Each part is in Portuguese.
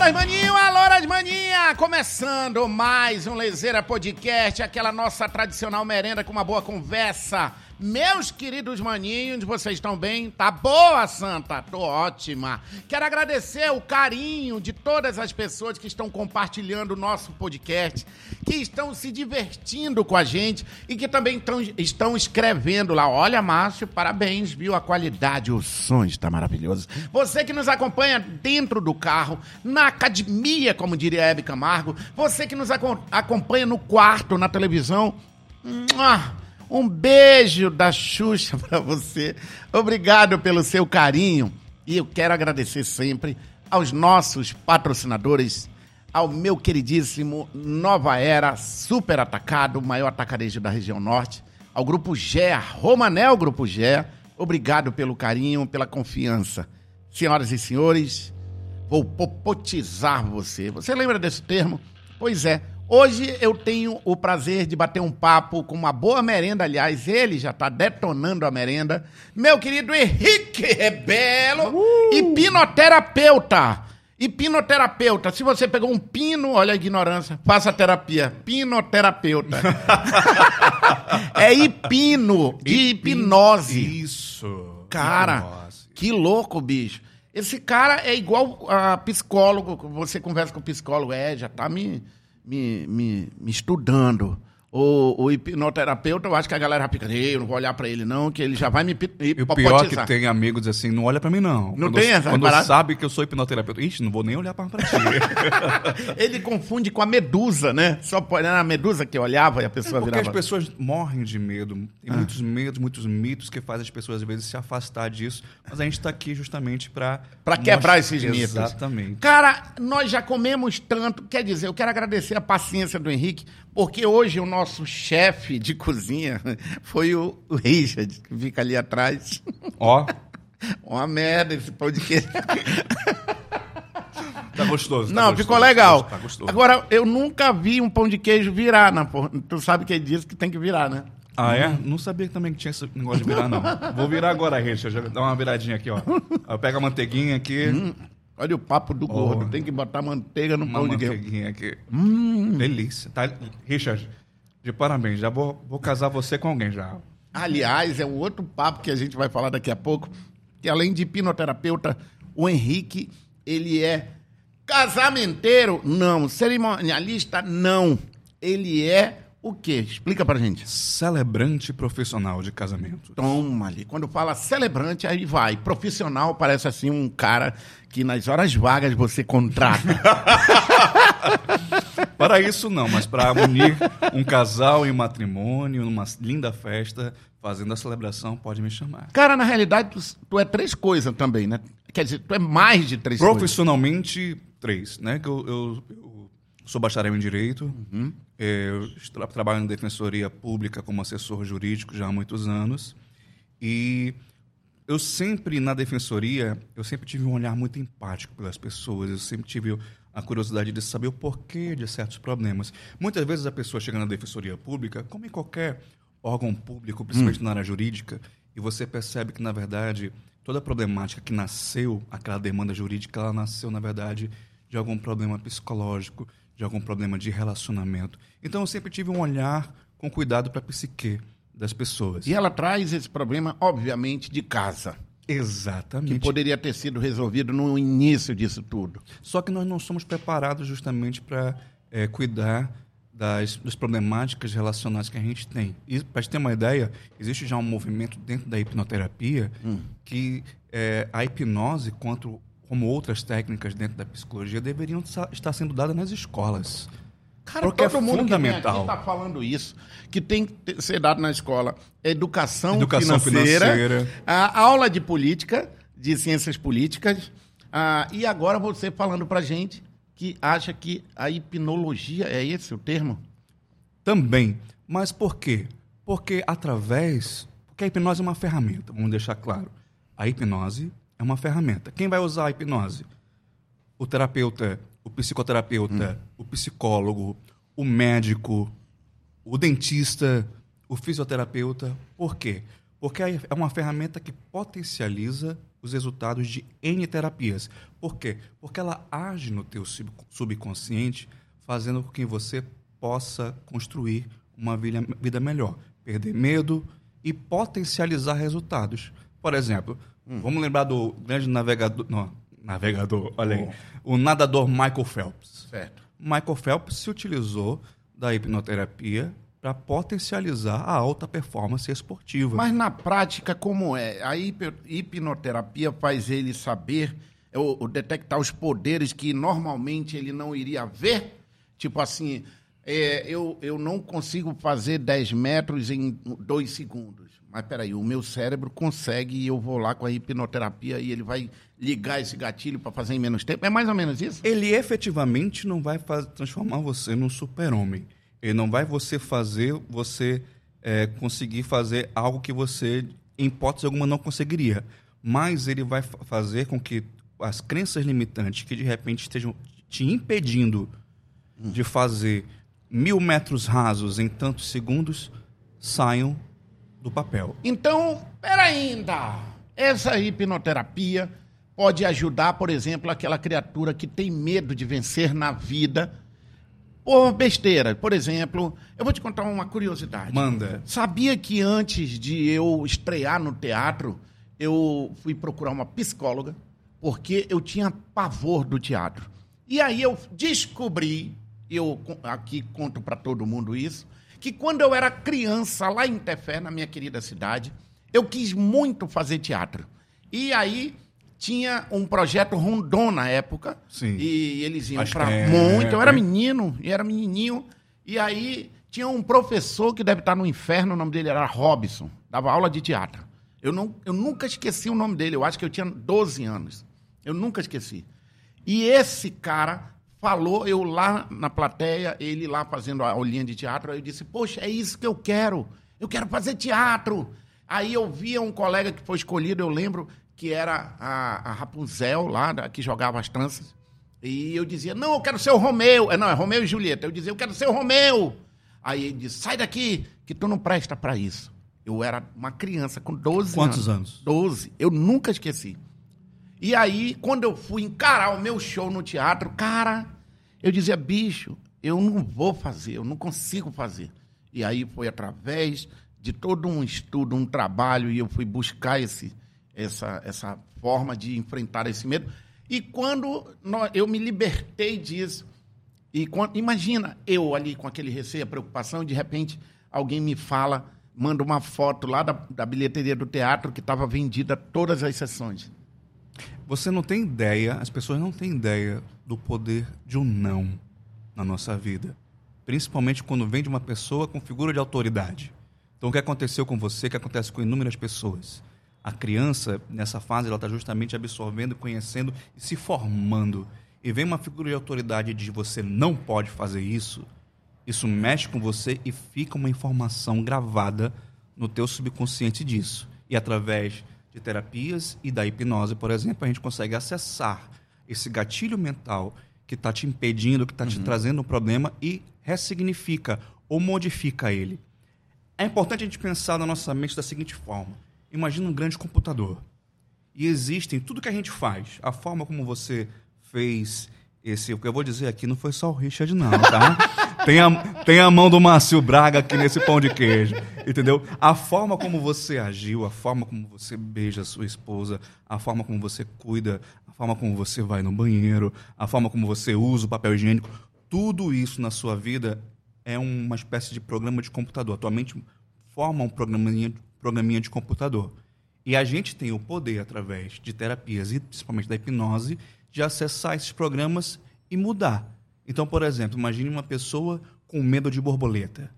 Alô, maninho, alô, maninha! Começando mais um Lezeira Podcast, aquela nossa tradicional merenda com uma boa conversa. Meus queridos maninhos, vocês estão bem? Tá boa, Santa? Tô ótima. Quero agradecer o carinho de todas as pessoas que estão compartilhando o nosso podcast, que estão se divertindo com a gente e que também tão, estão escrevendo lá. Olha, Márcio, parabéns, viu? A qualidade, o som está maravilhoso. Você que nos acompanha dentro do carro, na academia, como diria Hebe Camargo, você que nos aco acompanha no quarto, na televisão. Um beijo da Xuxa para você. Obrigado pelo seu carinho. E eu quero agradecer sempre aos nossos patrocinadores, ao meu queridíssimo Nova Era Super Atacado, maior atacarejo da região norte, ao Grupo Gé, Romanel Grupo Gé. Obrigado pelo carinho, pela confiança. Senhoras e senhores, vou popotizar você. Você lembra desse termo? Pois é, Hoje eu tenho o prazer de bater um papo com uma boa merenda, aliás, ele já está detonando a merenda. Meu querido Henrique Rebelo, uh! hipnoterapeuta. Hipnoterapeuta. Se você pegou um pino, olha a ignorância, faça terapia. Pinoterapeuta. é hipino, de hipnose. Isso. Cara, hipnose. que louco, bicho. Esse cara é igual a psicólogo, você conversa com o psicólogo, é, já tá me me, me, me estudando. O, o, hipnoterapeuta, eu acho que a galera fica, eu não vou olhar para ele não, que ele já vai me E o pior é que tem amigos assim, não olha para mim não. Não quando tem essa Quando parada? sabe que eu sou hipnoterapeuta, ixi, não vou nem olhar para ti. ele confunde com a medusa, né? Só era a medusa que olhava e a pessoa é porque virava... as pessoas morrem de medo. Tem ah. muitos medos, muitos mitos que fazem as pessoas às vezes se afastar disso, mas a gente está aqui justamente para... Para quebrar esses mitos. Exatamente. Cara, nós já comemos tanto, quer dizer, eu quero agradecer a paciência do Henrique, porque hoje o nosso chefe de cozinha foi o, Richard, que fica ali atrás. Ó. Uma merda esse podcast. Tá gostoso. Tá Não, gostoso, ficou legal. Tá gostoso. Agora, eu nunca vi um pão de queijo virar na porra. Tu sabe que ele diz que tem que virar, né? Ah, é? Não sabia também que tinha esse negócio de virar, não. Vou virar agora, Richard. Dá uma viradinha aqui, ó. Eu pego a manteiguinha aqui. Hum. Olha o papo do oh. gordo. Tem que botar manteiga no pão de manteiguinha aqui. Hum. Delícia. Tá, Richard, de parabéns. Já vou, vou casar você com alguém já. Aliás, é um outro papo que a gente vai falar daqui a pouco. Que além de hipnoterapeuta, o Henrique, ele é casamenteiro? Não. Cerimonialista? Não. Ele é o quê? Explica pra gente. Celebrante profissional de casamento. Toma ali. Quando fala celebrante, aí vai. Profissional parece assim um cara que nas horas vagas você contrata. para isso não, mas para unir um casal em matrimônio, numa linda festa, fazendo a celebração, pode me chamar. Cara, na realidade, tu, tu é três coisas também, né? Quer dizer, tu é mais de três Profissionalmente, coisas. três, né? Que eu, eu, eu sou bacharel em Direito, uhum. Eu tra trabalho na Defensoria Pública como assessor jurídico já há muitos anos. E eu sempre, na Defensoria, eu sempre tive um olhar muito empático pelas pessoas. Eu sempre tive a curiosidade de saber o porquê de certos problemas. Muitas vezes a pessoa chega na Defensoria Pública, como em qualquer órgão público, principalmente hum. na área jurídica, e você percebe que, na verdade, toda a problemática que nasceu, aquela demanda jurídica, ela nasceu, na verdade, de algum problema psicológico, de algum problema de relacionamento. Então eu sempre tive um olhar com cuidado para a psique das pessoas. E ela traz esse problema, obviamente, de casa. Exatamente. Que poderia ter sido resolvido no início disso tudo. Só que nós não somos preparados justamente para é, cuidar das, das, problemáticas relacionais que a gente tem. E, para ter uma ideia, existe já um movimento dentro da hipnoterapia hum. que é, a hipnose, quanto como outras técnicas dentro da psicologia, deveriam estar sendo dadas nas escolas. Cara, Porque todo é mundo fundamental. está falando isso, que tem que ser dado na escola educação, educação financeira, financeira. A aula de política, de ciências políticas, a, e agora você falando para gente que acha que a hipnologia, é esse o termo? Também. Mas por quê? Porque através... Porque a hipnose é uma ferramenta, vamos deixar claro. A hipnose é uma ferramenta. Quem vai usar a hipnose? O terapeuta, o psicoterapeuta, hum. o psicólogo, o médico, o dentista, o fisioterapeuta. Por quê? Porque é uma ferramenta que potencializa os resultados de N terapias. Por quê? Porque ela age no teu subconsciente, fazendo com que você possa construir uma vida melhor, perder medo e potencializar resultados. Por exemplo, hum. vamos lembrar do grande navegador, não, navegador, olha aí, oh. o nadador Michael Phelps. Certo. Michael Phelps se utilizou da hipnoterapia para potencializar a alta performance esportiva. Mas na prática, como é? A hipnoterapia faz ele saber, ou, detectar os poderes que normalmente ele não iria ver? Tipo assim, é, eu, eu não consigo fazer 10 metros em dois segundos. Mas peraí, o meu cérebro consegue e eu vou lá com a hipnoterapia e ele vai ligar esse gatilho para fazer em menos tempo. É mais ou menos isso? Ele efetivamente não vai transformar você num super-homem ele não vai você fazer, você é, conseguir fazer algo que você, em hipótese alguma, não conseguiria. Mas ele vai fazer com que as crenças limitantes que de repente estejam te impedindo de fazer mil metros rasos em tantos segundos saiam do papel. Então, pera ainda. Essa hipnoterapia pode ajudar, por exemplo, aquela criatura que tem medo de vencer na vida por besteira. Por exemplo, eu vou te contar uma curiosidade. Manda. Sabia que antes de eu estrear no teatro, eu fui procurar uma psicóloga, porque eu tinha pavor do teatro. E aí eu descobri, eu aqui conto para todo mundo isso, que quando eu era criança, lá em Tefé, na minha querida cidade, eu quis muito fazer teatro. E aí tinha um projeto Rondon na época. Sim. E eles iam para é, muito. Eu era menino, e era menininho. E aí tinha um professor que deve estar no inferno, o nome dele era Robson, dava aula de teatro. Eu, não, eu nunca esqueci o nome dele, eu acho que eu tinha 12 anos. Eu nunca esqueci. E esse cara falou, eu lá na plateia, ele lá fazendo a aulinha de teatro, aí eu disse, poxa, é isso que eu quero. Eu quero fazer teatro. Aí eu via um colega que foi escolhido, eu lembro, que era a, a Rapunzel lá, que jogava as tranças. E eu dizia, não, eu quero ser o Romeu. É, não, é Romeu e Julieta. Eu dizia, eu quero ser o Romeu. Aí ele disse, sai daqui, que tu não presta para isso. Eu era uma criança com 12 Quantos anos? anos? 12. Eu nunca esqueci. E aí, quando eu fui encarar o meu show no teatro, cara, eu dizia, bicho, eu não vou fazer, eu não consigo fazer. E aí foi através de todo um estudo, um trabalho, e eu fui buscar esse, essa, essa forma de enfrentar esse medo. E quando nós, eu me libertei disso, e quando, imagina eu ali com aquele receio, a preocupação, e de repente alguém me fala, manda uma foto lá da, da bilheteria do teatro que estava vendida todas as sessões. Você não tem ideia, as pessoas não têm ideia do poder de um não na nossa vida. Principalmente quando vem de uma pessoa com figura de autoridade. Então, o que aconteceu com você, o que acontece com inúmeras pessoas? a criança, nessa fase, ela está justamente absorvendo, conhecendo e se formando. E vem uma figura de autoridade de você não pode fazer isso, isso mexe com você e fica uma informação gravada no teu subconsciente disso. E através de terapias e da hipnose, por exemplo, a gente consegue acessar esse gatilho mental que está te impedindo, que está te uhum. trazendo um problema e ressignifica ou modifica ele. É importante a gente pensar na nossa mente da seguinte forma Imagina um grande computador. E existem tudo que a gente faz, a forma como você fez esse, o que eu vou dizer aqui não foi só o Richard não, tá? tem, a, tem a mão do Márcio Braga aqui nesse pão de queijo, entendeu? A forma como você agiu, a forma como você beija a sua esposa, a forma como você cuida, a forma como você vai no banheiro, a forma como você usa o papel higiênico, tudo isso na sua vida é uma espécie de programa de computador. Atualmente forma um programinha programinha de computador. E a gente tem o poder, através de terapias e principalmente da hipnose, de acessar esses programas e mudar. Então, por exemplo, imagine uma pessoa com medo de borboleta.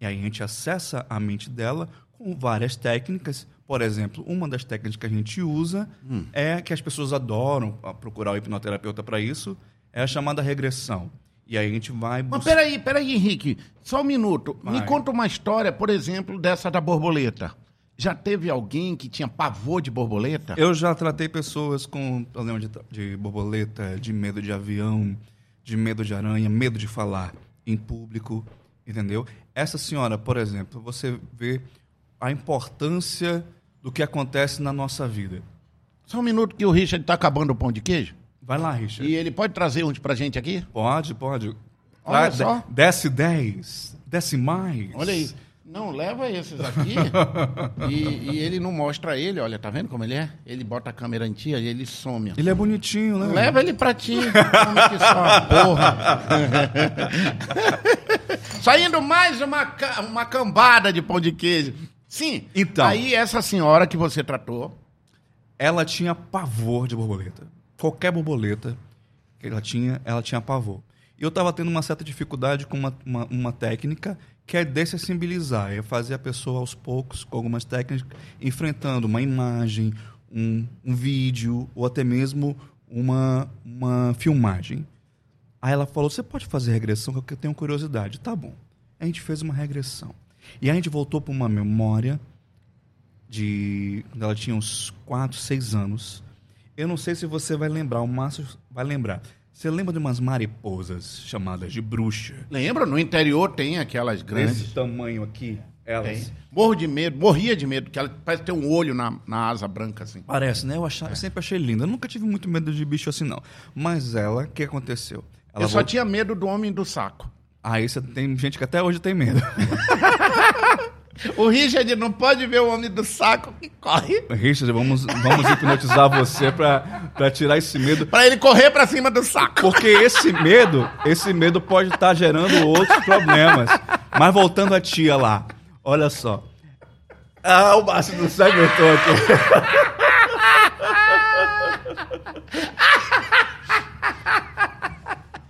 E aí a gente acessa a mente dela com várias técnicas. Por exemplo, uma das técnicas que a gente usa hum. é que as pessoas adoram procurar o hipnoterapeuta para isso, é a chamada regressão. E aí a gente vai. Buscar... Mas peraí, peraí, Henrique, só um minuto. Vai. Me conta uma história, por exemplo, dessa da borboleta. Já teve alguém que tinha pavor de borboleta? Eu já tratei pessoas com problema de, de borboleta, de medo de avião, de medo de aranha, medo de falar em público, entendeu? Essa senhora, por exemplo, você vê a importância do que acontece na nossa vida. Só um minuto que o Richard tá acabando o pão de queijo. Vai lá, Richard. E ele pode trazer uns pra gente aqui? Pode, pode. Olha Ah, só. de- Desce 10. Desce mais. Olha aí. Não, leva esses aqui. e, e ele não mostra ele, olha, tá vendo como ele é? Ele bota a câmera em ti e ele some. Ele é bonitinho, né? Leva ele pra ti. Come que só uma porra. Saindo mais uma, uma cambada de pão de queijo. Sim. Então. Aí essa senhora que você tratou. Ela tinha pavor de borboleta. Qualquer borboleta que ela tinha, ela tinha pavor. E eu estava tendo uma certa dificuldade com uma, uma, uma técnica que é dessensibilizar, é fazer a pessoa aos poucos, com algumas técnicas, enfrentando uma imagem, um, um vídeo ou até mesmo uma, uma filmagem. Aí ela falou: Você pode fazer regressão? Que eu tenho curiosidade. Tá bom. A gente fez uma regressão. E a gente voltou para uma memória de quando ela tinha uns 4, 6 anos. Eu não sei se você vai lembrar, o Márcio vai lembrar. Você lembra de umas mariposas chamadas de bruxa? Lembra? No interior tem aquelas grandes. Desse tamanho aqui, elas. Tem. Morro de medo, morria de medo, porque ela parece ter um olho na, na asa branca, assim. Parece, né? Eu, achava, eu sempre achei linda. Eu nunca tive muito medo de bicho assim, não. Mas ela, o que aconteceu? Ela Eu só voltou- tinha medo do homem do saco. Aí você tem gente que até hoje tem medo. O Richard não pode ver o homem do saco que corre. Richard, vamos, vamos hipnotizar você pra, pra tirar esse medo. Pra ele correr pra cima do saco. Porque esse medo, esse medo pode estar gerando outros problemas. Mas voltando à tia lá, olha só. Ah, o Márcio não se aguentou aqui.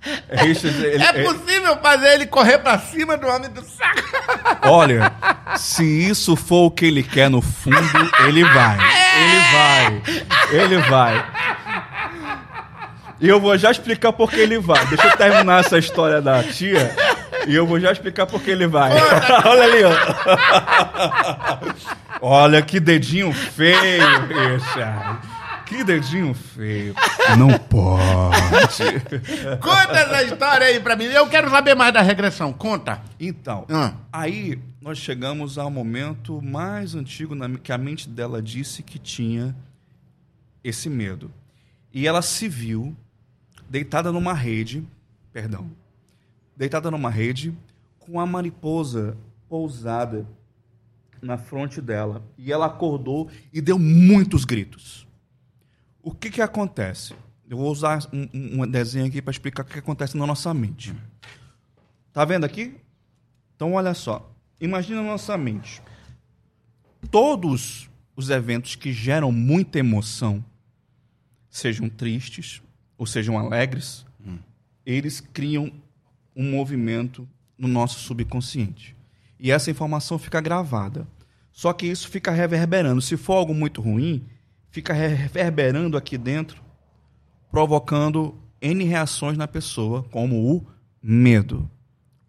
Richard, ele- É possível fazer ele correr pra cima do homem do saco. Olha, se isso for o que ele quer no fundo, ele vai. Ele vai. Ele vai. E eu vou já explicar por que ele vai. Deixa eu terminar essa história da tia. E eu vou já explicar por que ele vai. Olha ali, ó. Olha que dedinho feio, Richard. Que dedinho feio. Não pode. Conta essa história aí pra mim. Eu quero saber mais da regressão. Conta. Então, Ah. aí nós chegamos ao momento mais antigo na- que a mente dela disse que tinha esse medo. E ela se viu deitada numa rede, perdão, deitada numa rede com a mariposa pousada na fronte dela. E ela acordou e deu muitos gritos. O que que acontece? Eu vou usar um, um- desenho aqui para explicar o que acontece na nossa mente. Tá vendo aqui? Então, olha só. Imagina a nossa mente. Todos os eventos que geram muita emoção, sejam tristes ou sejam alegres, eles criam um movimento no nosso subconsciente. E essa informação fica gravada. Só que isso fica reverberando. Se for algo muito ruim, fica reverberando aqui dentro, provocando N reações na pessoa, como o medo,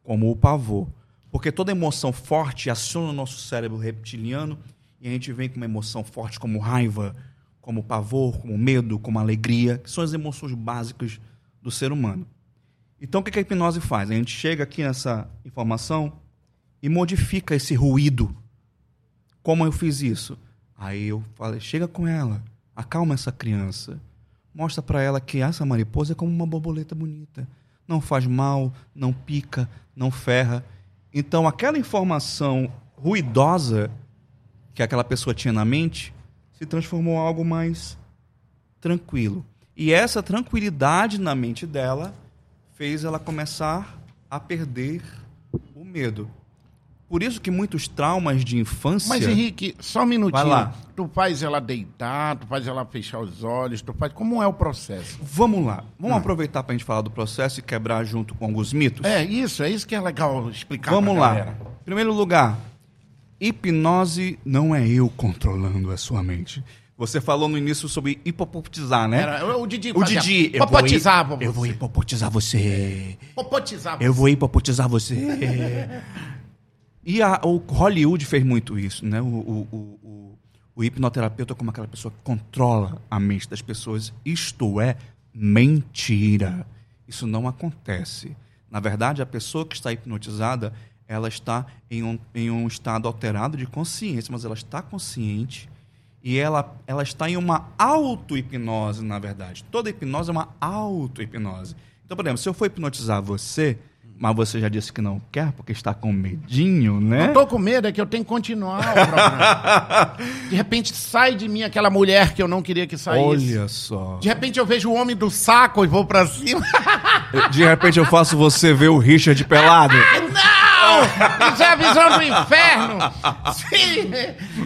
como o pavor. Porque toda emoção forte aciona o nosso cérebro reptiliano e a gente vem com uma emoção forte como raiva, como pavor, como medo, como alegria, que são as emoções básicas do ser humano. Então, o que a hipnose faz? A gente chega aqui nessa informação e modifica esse ruído. Como eu fiz isso? Aí eu falei: chega com ela, acalma essa criança, mostra para ela que essa mariposa é como uma borboleta bonita, não faz mal, não pica, não ferra. Então, aquela informação ruidosa que aquela pessoa tinha na mente se transformou em algo mais tranquilo. E essa tranquilidade na mente dela fez ela começar a perder o medo. Por isso que muitos traumas de infância. Mas, Henrique, só um minutinho. Vai lá. Tu faz ela deitar, tu faz ela fechar os olhos, tu faz. Como é o processo? Vamos lá. Vamos Ah. aproveitar para a gente falar do processo e quebrar junto com alguns mitos? É isso, é isso que é legal explicar. Vamos lá. galera. Primeiro lugar, hipnose não é eu controlando a sua mente. Você falou no início sobre hipopotizar, né? Era, o Didi O Didi, eu vou, popotizar hi- pra eu vou você. hipopotizar você. Eu você. vou hipopotizar você. e a- o Hollywood fez muito isso, né? O, o, o, o- hipnoterapeuta é como aquela pessoa que controla a mente das pessoas. Isto é mentira. Isso não acontece. Na verdade, a pessoa que está hipnotizada, ela está em um, em um estado alterado de consciência, mas ela está consciente e ela, ela está em uma auto-hipnose, na verdade. Toda hipnose é uma auto-hipnose. Então, por exemplo, se eu for hipnotizar você, mas você já disse que não quer porque está com medinho, né? Não tô com medo, é que eu tenho que continuar. De repente sai de mim aquela mulher que eu não queria que saísse. Olha só. De repente eu vejo o homem do saco e vou pra cima. De repente eu faço você ver o Richard pelado. Não! Isso é a visão do inferno! Sim!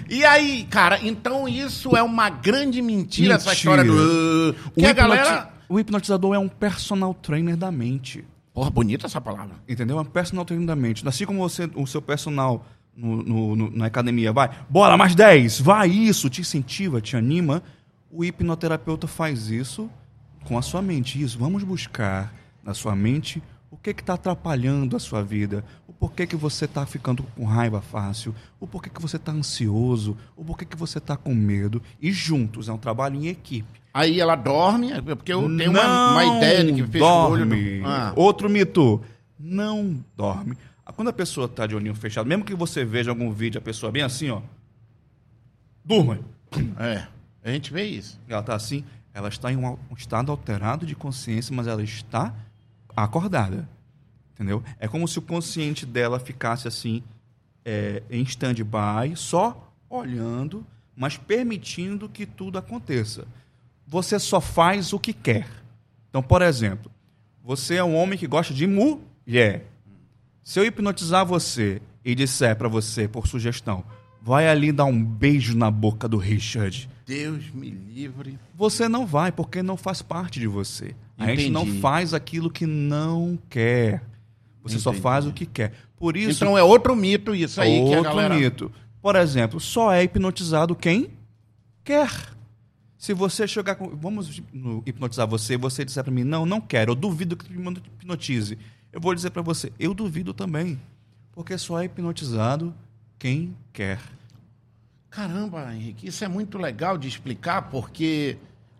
E aí, cara, então isso é uma grande mentira, essa Mentira. história do. Que O, a galera. o hipnotizador é um personal trainer da mente. Porra, bonita essa palavra. Entendeu? É um personal trainer da mente. Assim como você, o seu personal no, no- no- na academia vai, bora, mais 10, vai isso, te incentiva, te anima. O hipnoterapeuta faz isso com a sua mente. Isso, vamos buscar na sua mente o que está atrapalhando a sua vida, o porquê que você está ficando com raiva fácil, o porquê que você está ansioso, o porquê que você está com medo. E juntos, é um trabalho em equipe. Aí ela dorme, porque eu tenho uma, uma ideia de que fecha o olho. do- Ah. Outro mito. Não dorme. Ah, Quando a pessoa está de olhinho fechado, mesmo que você veja algum vídeo, a pessoa bem assim, ó. Durma. É, a gente vê isso. Ela está assim, ela está em um, um estado alterado de consciência, mas ela está acordada. Entendeu? É como se o consciente dela ficasse assim, é, em stand-by, só olhando, mas permitindo que tudo aconteça. Você só faz o que quer. Então, por exemplo, você é um homem que gosta de mulher. Se eu hipnotizar você e disser para você, por sugestão, vai ali dar um beijo na boca do Richard, Deus me livre. você não vai, porque não faz parte de você. A gente não Entendi. faz aquilo que não quer. Você só Entendi. faz o que quer. Por isso, Então é outro mito isso aí que a outro galera... mito. Por exemplo, só é hipnotizado quem quer. Se você chegar com. Vamos no- hipnotizar você você disser para mim, não, não quero, eu duvido que me hipnotize. Eu vou dizer para você, eu duvido também. Porque só é hipnotizado quem quer. Caramba, Henrique, isso é muito legal de explicar, porque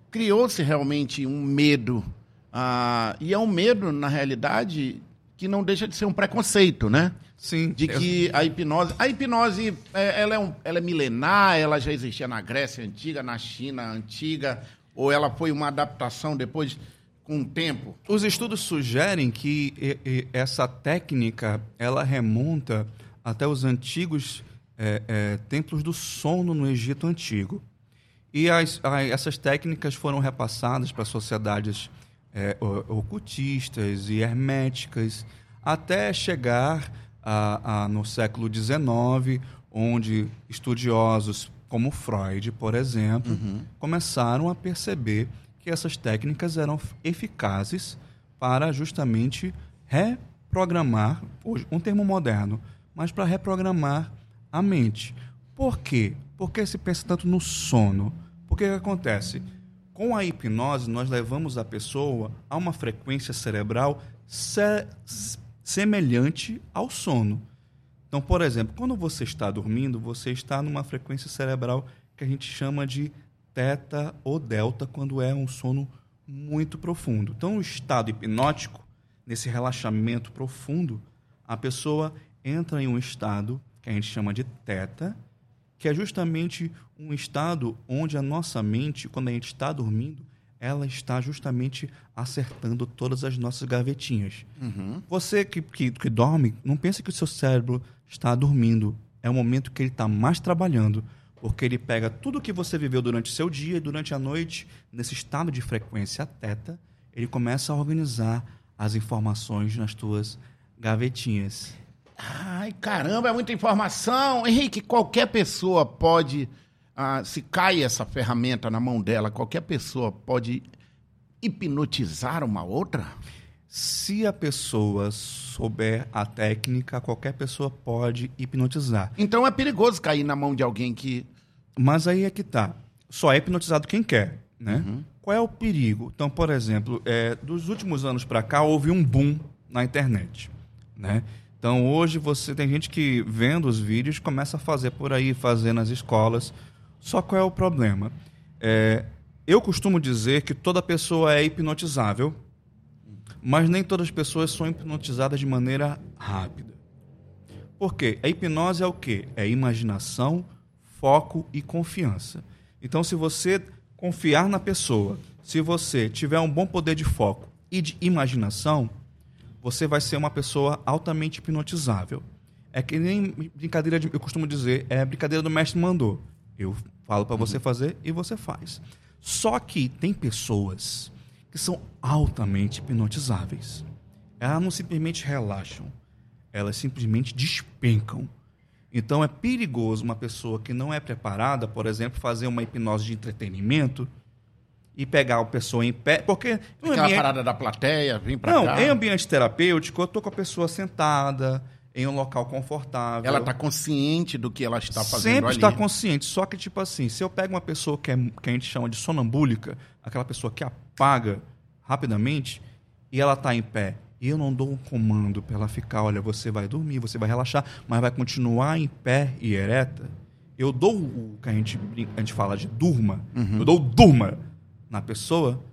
criou-se realmente um medo. ah, e é um medo, na realidade, que não deixa de ser um preconceito, né? Sim. De que a hipnose. A hipnose é, ela é, um- ela é milenar, ela já existia na Grécia antiga, na China antiga, ou ela foi uma adaptação depois com o tempo? Os estudos sugerem que essa técnica ela remonta até os antigos é, é, templos do sono no Egito antigo. E as- a- essas técnicas foram repassadas para sociedades é, ocultistas e herméticas, até chegar a- a- no século XIX, onde estudiosos como Freud, por exemplo, começaram a perceber que essas técnicas eram eficazes para justamente reprogramar, hoje, um termo moderno, mas para reprogramar a mente. Por quê? Porque se pensa tanto no sono. Porque o que acontece? Com a hipnose, nós levamos a pessoa a uma frequência cerebral se- semelhante ao sono. Então, por exemplo, quando você está dormindo, você está numa frequência cerebral que a gente chama de teta ou delta, quando é um sono muito profundo. Então, o estado hipnótico, nesse relaxamento profundo, a pessoa entra em um estado que a gente chama de teta, que é justamente um estado onde a nossa mente, quando a gente está dormindo, ela está justamente acertando todas as nossas gavetinhas. Você que, que, que dorme, não pense que o seu cérebro está dormindo. É o momento que ele está mais trabalhando, porque ele pega tudo que você viveu durante o seu dia e durante a noite, nesse estado de frequência teta, ele começa a organizar as informações nas tuas gavetinhas. Ai, caramba, é muita informação. Henrique, qualquer pessoa pode, ah, se cai essa ferramenta na mão dela, qualquer pessoa pode hipnotizar uma outra? Se a pessoa souber a técnica, qualquer pessoa pode hipnotizar. Então é perigoso cair na mão de alguém que. Mas aí é que tá. Só é hipnotizado quem quer, né? Qual é o perigo? Então, por exemplo, é, dos últimos anos para cá houve um boom na internet, né? Então, hoje você tem gente que vendo os vídeos começa a fazer por aí, fazer nas escolas. Só qual é o problema? É, eu costumo dizer que toda pessoa é hipnotizável, mas nem todas as pessoas são hipnotizadas de maneira rápida. Por quê? A hipnose é o quê? É imaginação, foco e confiança. Então, se você confiar na pessoa, se você tiver um bom poder de foco e de imaginação, você vai ser uma pessoa altamente hipnotizável. É que nem brincadeira, de, eu costumo dizer, é brincadeira do mestre mandou. Eu falo para você fazer e você faz. Só que tem pessoas que são altamente hipnotizáveis. Elas não simplesmente relaxam, elas simplesmente despencam. Então é perigoso uma pessoa que não é preparada, por exemplo, fazer uma hipnose de entretenimento e pegar a pessoa em pé, porque Aquela ambiente... parada da plateia, vir para cá. Não, em ambiente terapêutico, eu tô com a pessoa sentada, em um local confortável. Ela está consciente do que ela está fazendo Sempre ali. está consciente. Só que, tipo assim, se eu pego uma pessoa que, é, que a gente chama de sonambúlica, aquela pessoa que apaga rapidamente, e ela está em pé, e eu não dou um comando para ela ficar, olha, você vai dormir, você vai relaxar, mas vai continuar em pé e ereta, eu dou o que a gente, a gente fala de durma, uhum. eu dou durma na pessoa,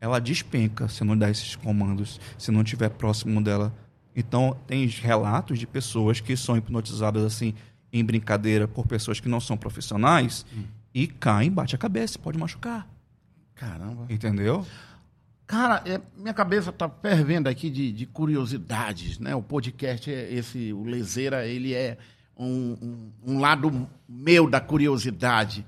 ela despenca se não der esses comandos, se não estiver próximo dela. Então, tem relatos de pessoas que são hipnotizadas assim em brincadeira por pessoas que não são profissionais hum. e caem, bate a cabeça, pode machucar. Caramba. Entendeu? Cara, é, minha cabeça está fervendo aqui de, de, curiosidades, né? O podcast, é esse, o Lezeira, ele é um, um, um lado meu da curiosidade.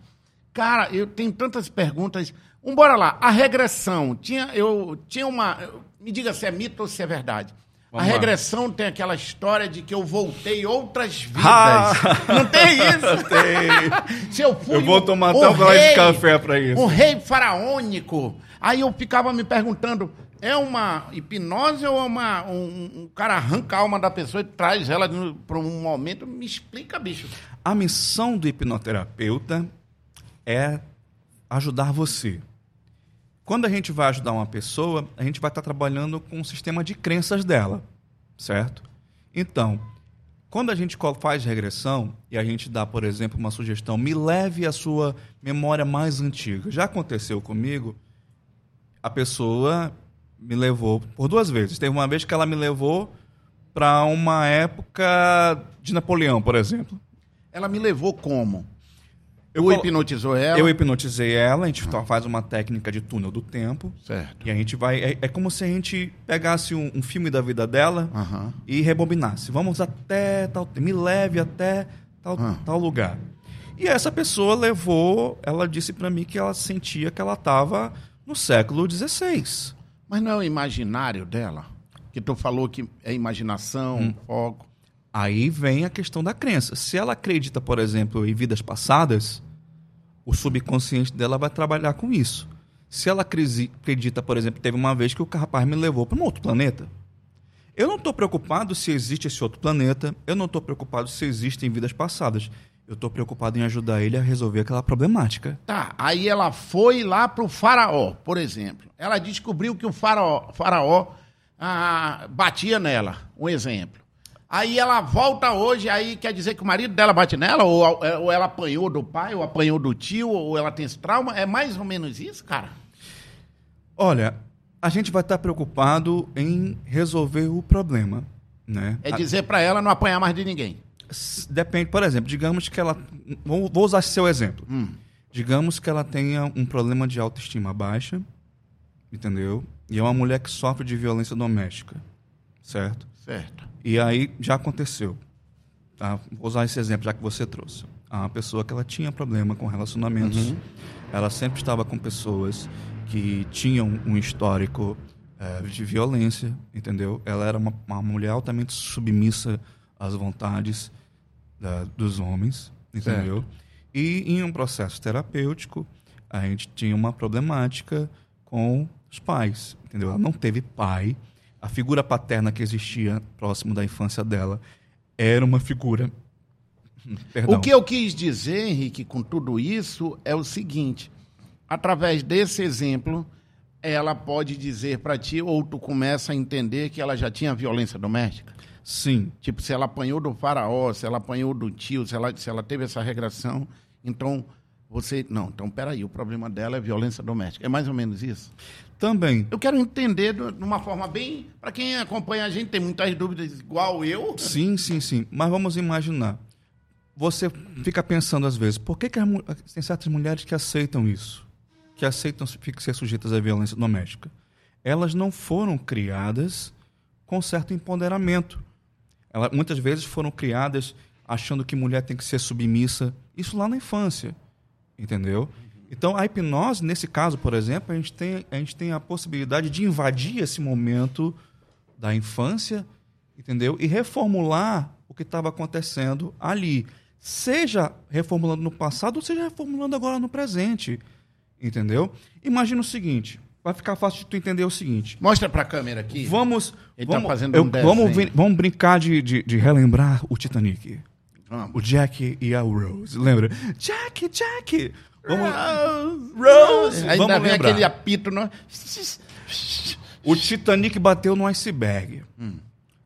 Cara, eu tenho tantas perguntas. Um, bora lá. A regressão. Tinha, eu, tinha uma. Me diga se é mito ou se é verdade. Vamos a regressão lá. tem aquela história de que eu voltei outras vidas. Ah, Não tem isso? Tem. se eu fui. Eu vou tomar um, até um rei, de café para isso. Um rei faraônico. Aí eu ficava me perguntando. É uma hipnose ou é uma, um, um cara arranca a alma da pessoa e traz ela para um momento? Me explica, bicho. A missão do hipnoterapeuta é ajudar você. Quando a gente vai ajudar uma pessoa, a gente vai estar trabalhando com o sistema de crenças dela, certo? Então, quando a gente faz regressão e a gente dá, por exemplo, uma sugestão, me leve a sua memória mais antiga. Já aconteceu comigo, a pessoa me levou por duas vezes. Teve uma vez que ela me levou para uma época de Napoleão, por exemplo. Ela me levou como? Eu hipnotizou ela? Eu hipnotizei ela, a gente ah. faz uma técnica de túnel do tempo. Certo. E a gente vai. É, é como se a gente pegasse um, um filme da vida dela uhum. e rebobinasse. Vamos até tal. Me leve até tal, uhum. tal lugar. E essa pessoa levou. Ela disse para mim que ela sentia que ela estava no século XVI. Mas não é o imaginário dela? Que tu falou que é imaginação, hum. foco. Aí vem a questão da crença. Se ela acredita, por exemplo, em vidas passadas, o subconsciente dela vai trabalhar com isso. Se ela acredita, por exemplo, teve uma vez que o rapaz me levou para um outro planeta. Eu não estou preocupado se existe esse outro planeta, eu não estou preocupado se existem vidas passadas. Eu estou preocupado em ajudar ele a resolver aquela problemática. Tá, aí ela foi lá para o faraó, por exemplo. Ela descobriu que o faraó, faraó ah, batia nela, um exemplo. Aí ela volta hoje, aí quer dizer que o marido dela bate nela? Ou, ou ela apanhou do pai, ou apanhou do tio, ou ela tem esse trauma? É mais ou menos isso, cara? Olha, a gente vai estar preocupado em resolver o problema, né? É dizer para ela não apanhar mais de ninguém. Depende, por exemplo, digamos que ela. Vou, vou usar seu exemplo. Hum. Digamos que ela tenha um problema de autoestima baixa, entendeu? E é uma mulher que sofre de violência doméstica, certo? Certo. E aí já aconteceu. Tá? Vou usar esse exemplo já que você trouxe. A pessoa que ela tinha problema com relacionamentos, uhum. ela sempre estava com pessoas que tinham um histórico é, de violência, entendeu? Ela era uma, uma mulher altamente submissa às vontades da, dos homens, entendeu? Certo. E em um processo terapêutico, a gente tinha uma problemática com os pais, entendeu? Ela não teve pai, a figura paterna que existia próximo da infância dela era uma figura. Perdão. O que eu quis dizer, Henrique, com tudo isso é o seguinte: através desse exemplo, ela pode dizer para ti, ou tu começa a entender que ela já tinha violência doméstica? Sim. Tipo, se ela apanhou do faraó, se ela apanhou do tio, se ela, se ela teve essa regressão, então você. Não, então peraí, o problema dela é violência doméstica. É mais ou menos isso? Também. Eu quero entender de uma forma bem. Para quem acompanha a gente, tem muitas dúvidas, igual eu. Sim, sim, sim. Mas vamos imaginar. você fica pensando às vezes, por que, que mu- tem certas mulheres que aceitam isso? Que aceitam ser sujeitas à violência doméstica? Elas não foram criadas com certo empoderamento. Elas muitas vezes foram criadas achando que mulher tem que ser submissa. Isso lá na infância. Entendeu? Então, a hipnose, nesse caso, por exemplo, a gente tem a, gente tem a possibilidade de invadir esse momento da infância, entendeu? E reformular o que estava acontecendo ali. Seja reformulando no passado, ou seja reformulando agora no presente. Entendeu? Imagina o seguinte, vai ficar fácil de tu entender o seguinte. Mostra pra câmera aqui. Vamos, Ele tá vamos, fazendo eu- um vamos, vamos brincar de, de, de relembrar o Titanic. Vamos. O Jack e a Rose. Lembra? Jack, Jack! Vamos, Rose! Ainda vamos vem lembrar. aquele apito. No... O Titanic bateu no iceberg.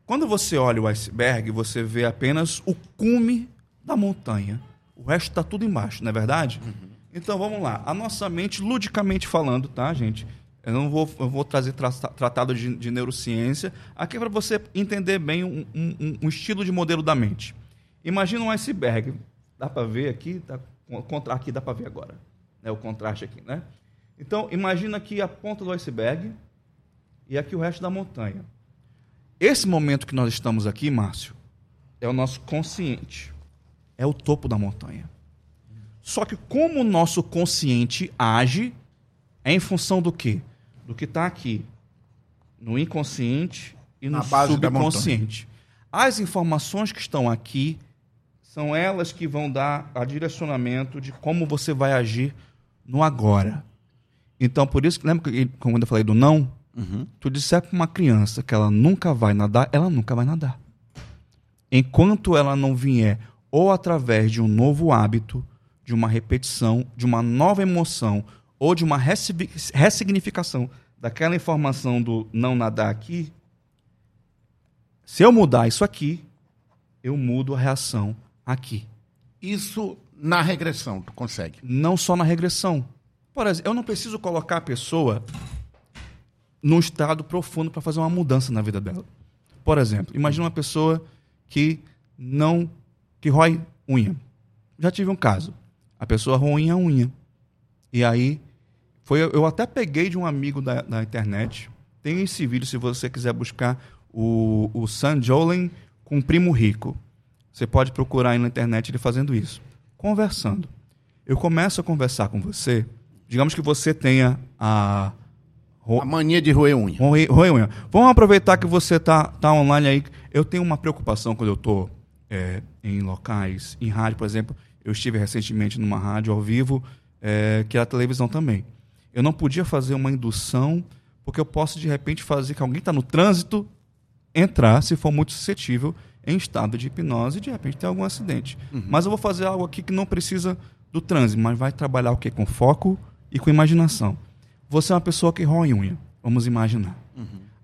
Quando você olha o iceberg, você vê apenas o cume da montanha. O resto está tudo embaixo, não é verdade? Então vamos lá. A nossa mente, ludicamente falando, tá, gente? Eu não vou, eu vou trazer tra tratado de, de neurociência aqui para você entender bem um, um- um- estilo de modelo da mente. Imagina um iceberg. Dá para ver aqui? Tá, aqui dá para ver agora. Né, o contraste aqui, né? Então, imagina aqui a ponta do iceberg e aqui o resto da montanha. Esse momento que nós estamos aqui, Márcio, é o nosso consciente. É o topo da montanha. Só que como o nosso consciente age é em função do quê? Do que está aqui no inconsciente e no subconsciente. As informações que estão aqui são elas que vão dar a direcionamento de como você vai agir no agora. Então, por isso, que lembra que quando eu falei do não? Tu disser para uma criança que ela nunca vai nadar, ela nunca vai nadar. Enquanto ela não vier ou através de um novo hábito, de uma repetição, de uma nova emoção ou de uma ressigni- ressignificação daquela informação do não nadar aqui, se eu mudar isso aqui, eu mudo a reação aqui. Isso na regressão, tu consegue. Não só na regressão. Por exemplo, eu não preciso colocar a pessoa num estado profundo para fazer uma mudança na vida dela. Por exemplo, imagina uma pessoa que não que rói unha. Já tive um caso. A pessoa roinha a unha. E aí foi eu até peguei de um amigo da, da internet. Tem esse vídeo se você quiser buscar o, o San Jolin com o primo rico. Você pode procurar aí na internet ele fazendo isso. Conversando. Eu começo a conversar com você. Digamos que você tenha a ro- A mania de roer unha. Roe- roer unha. Vamos aproveitar que você tá, tá online aí. Eu tenho uma preocupação quando eu tô é, em locais, em rádio, por exemplo. Eu estive recentemente numa rádio ao vivo, é, que é a televisão também. Eu não podia fazer uma indução, porque eu posso de repente fazer que alguém está no trânsito entrar, se for muito suscetível, em estado de hipnose e de repente ter algum acidente. Mas eu vou fazer algo aqui que não precisa do trânsito, mas vai trabalhar o quê? Com foco e com imaginação. Você é uma pessoa que rói unha, vamos imaginar.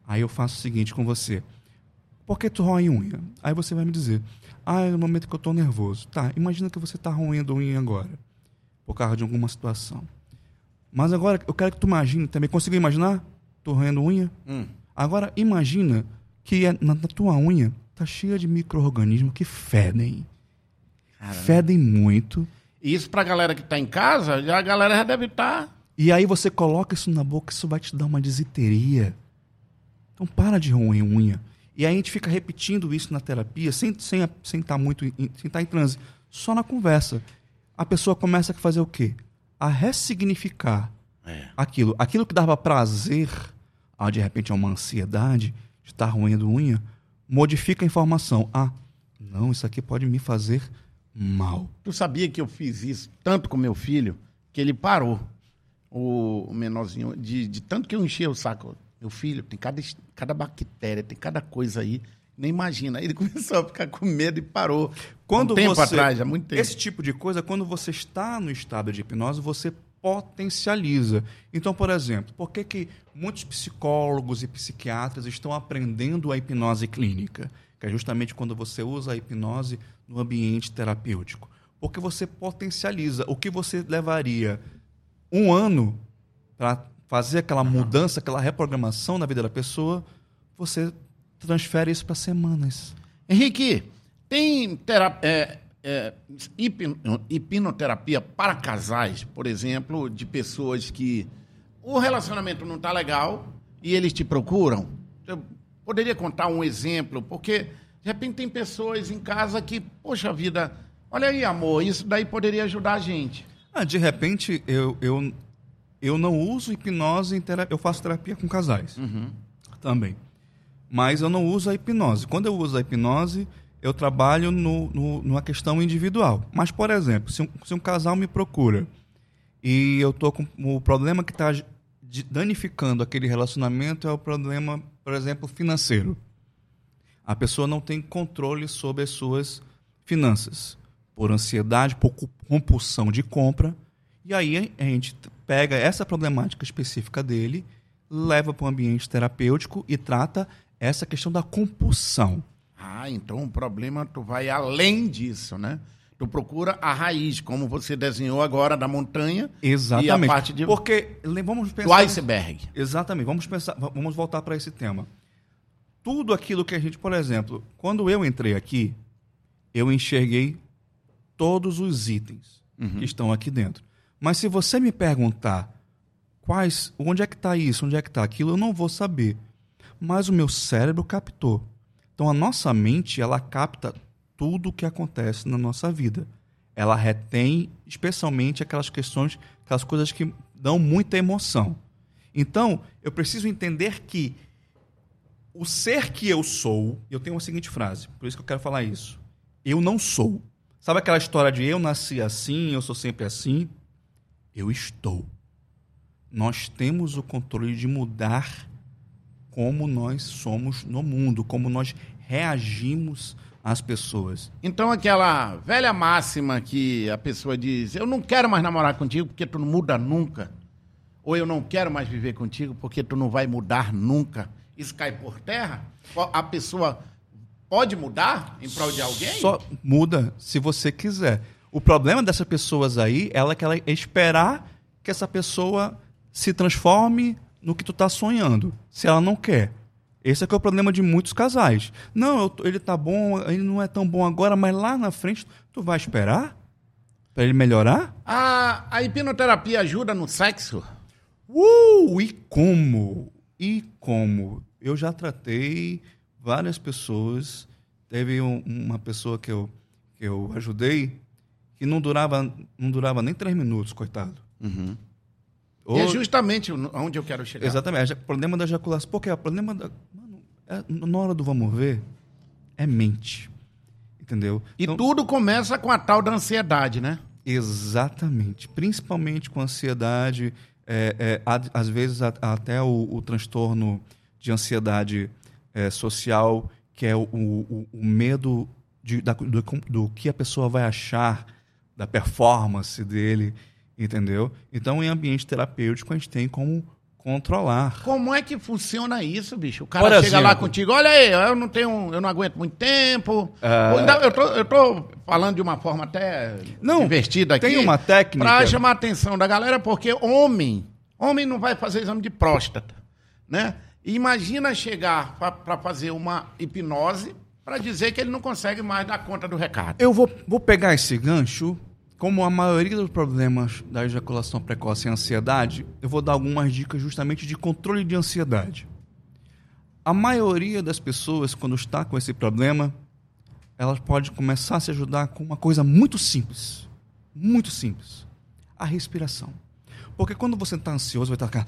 Aí eu faço o seguinte com você. Por que tu rói unha? Aí você vai me dizer, ah, é no momento que eu estou nervoso. Tá, imagina que você está roendo unha agora, por causa de alguma situação. Mas agora eu quero que tu imagine também. Conseguiu imaginar? Tu roendo unha? Hum. Agora imagina que é- na, na tua unha tá cheia de micro-organismos que fedem. Fedem muito. E isso pra galera que tá em casa, já a galera já deve tá estar. E aí você coloca isso na boca, isso vai te dar uma desiteria. Então para de roer unha. E aí a gente fica repetindo isso na terapia, sem sem sem estar muito em, sem estar em transe, só na conversa. A pessoa começa a fazer o quê? A ressignificar É. aquilo, aquilo que dava prazer, ah, de repente é uma ansiedade de estar roendo unha, modifica a informação. Ah, não, isso aqui pode me fazer mal. Tu sabia que eu fiz isso tanto com meu filho que ele parou, o, menorzinho, de, de tanto que eu enchia o saco. Meu filho, tem cada, cada bactéria, tem cada coisa aí. Nem imagina. Aí ele começou a ficar com medo e parou. Quando um tempo você, atrás, há muito tempo. Esse tipo de coisa, quando você está no estado de hipnose, você potencializa. Então, por exemplo, por que, que muitos psicólogos e psiquiatras estão aprendendo a hipnose clínica? Que é justamente quando você usa a hipnose no ambiente terapêutico. Porque você potencializa. O que você levaria um ano para fazer aquela mudança, aquela reprogramação na vida da pessoa, você transfere isso para semanas. Henrique, tem tera- é, é, hipno- hipnoterapia para casais, por exemplo, de pessoas que o relacionamento não está legal e eles te procuram? Eu poderia contar um exemplo, porque de repente tem pessoas em casa que, poxa vida, olha aí, amor, isso daí poderia ajudar a gente. Ah, de repente, eu, eu, eu não uso hipnose em terapia. Eu faço terapia com casais também. Mas eu não uso a hipnose. Quando eu uso a hipnose, eu trabalho no, no, numa questão individual. Mas, por exemplo, se um, se um casal me procura e eu tô com o problema que está danificando aquele relacionamento é o problema, por exemplo, financeiro. A pessoa não tem controle sobre as suas finanças, por ansiedade, por compulsão de compra. E aí a gente pega essa problemática específica dele, leva para o ambiente terapêutico e trata essa questão da compulsão. Ah, então o problema tu vai além disso, né? Tu procura a raiz, como você desenhou agora da montanha Exatamente. e a parte de, Porque vamos do pensar iceberg. Exatamente. Vamos pensar, va- vamos voltar para esse tema. Tudo aquilo que a gente, por exemplo, quando eu entrei aqui, eu enxerguei todos os itens que estão aqui dentro. Mas se você me perguntar quais, onde é que está isso, onde é que está aquilo, eu não vou saber. Mas o meu cérebro captou. Então a nossa mente, ela capta tudo o que acontece na nossa vida. Ela retém especialmente aquelas questões, aquelas coisas que dão muita emoção. Então, eu preciso entender que o ser que eu sou, eu tenho a seguinte frase, por isso que eu quero falar isso. Eu não sou. Sabe aquela história de eu nasci assim, eu sou sempre assim? Eu estou. Nós temos o controle de mudar como nós somos no mundo, como nós reagimos às pessoas. Então aquela velha máxima que a pessoa diz, eu não quero mais namorar contigo porque tu não muda nunca. Ou eu não quero mais viver contigo porque tu não vai mudar nunca. Isso cai por terra? A pessoa pode mudar em prol de alguém? Só muda se você quiser. O problema dessas pessoas aí é que ela esperar que essa pessoa se transforme no que tu tá sonhando, se ela não quer. Esse é que é o problema de muitos casais. Não, eu ele tá bom, ele não é tão bom agora, mas lá na frente tu vai esperar para ele melhorar? A, a hipnoterapia ajuda no sexo? Uh, e como? E como? Eu já tratei várias pessoas. Teve um- uma pessoa que eu, que eu ajudei que não durava, não durava nem três minutos, coitado. E é Ou- justamente onde eu quero chegar. Exatamente. é Problema da ejaculação. Porque o problema da. Mano, é- na hora do vamos ver, é mente. Entendeu? E Então- tudo começa com a tal da ansiedade, né? Exatamente. Principalmente com ansiedade, é, é, às vezes a- até o, o transtorno de ansiedade é, social, que é o, o- o medo de- da- do, do que a pessoa vai achar da performance dele, entendeu? Então, em ambiente terapêutico, a gente tem como controlar. Como é que funciona isso, bicho? O cara Por chega lá exemplo- contigo, olha aí, eu não tenho, eu não aguento muito tempo. Ah. Eu, tô, eu tô falando de uma forma até Não, divertida aqui. tem uma técnica- Pra chamar a atenção da galera, porque homem, homem não vai fazer exame de próstata, né? Imagina chegar para fazer uma hipnose para dizer que ele não consegue mais dar conta do recado. Eu vou, vou pegar esse gancho. Como a maioria dos problemas da ejaculação precoce é ansiedade, eu vou dar algumas dicas justamente de controle de ansiedade. A maioria das pessoas, quando está com esse problema, elas podem começar a se ajudar com uma coisa muito simples. Muito simples. A respiração. Porque quando você está ansioso, vai estar aquela-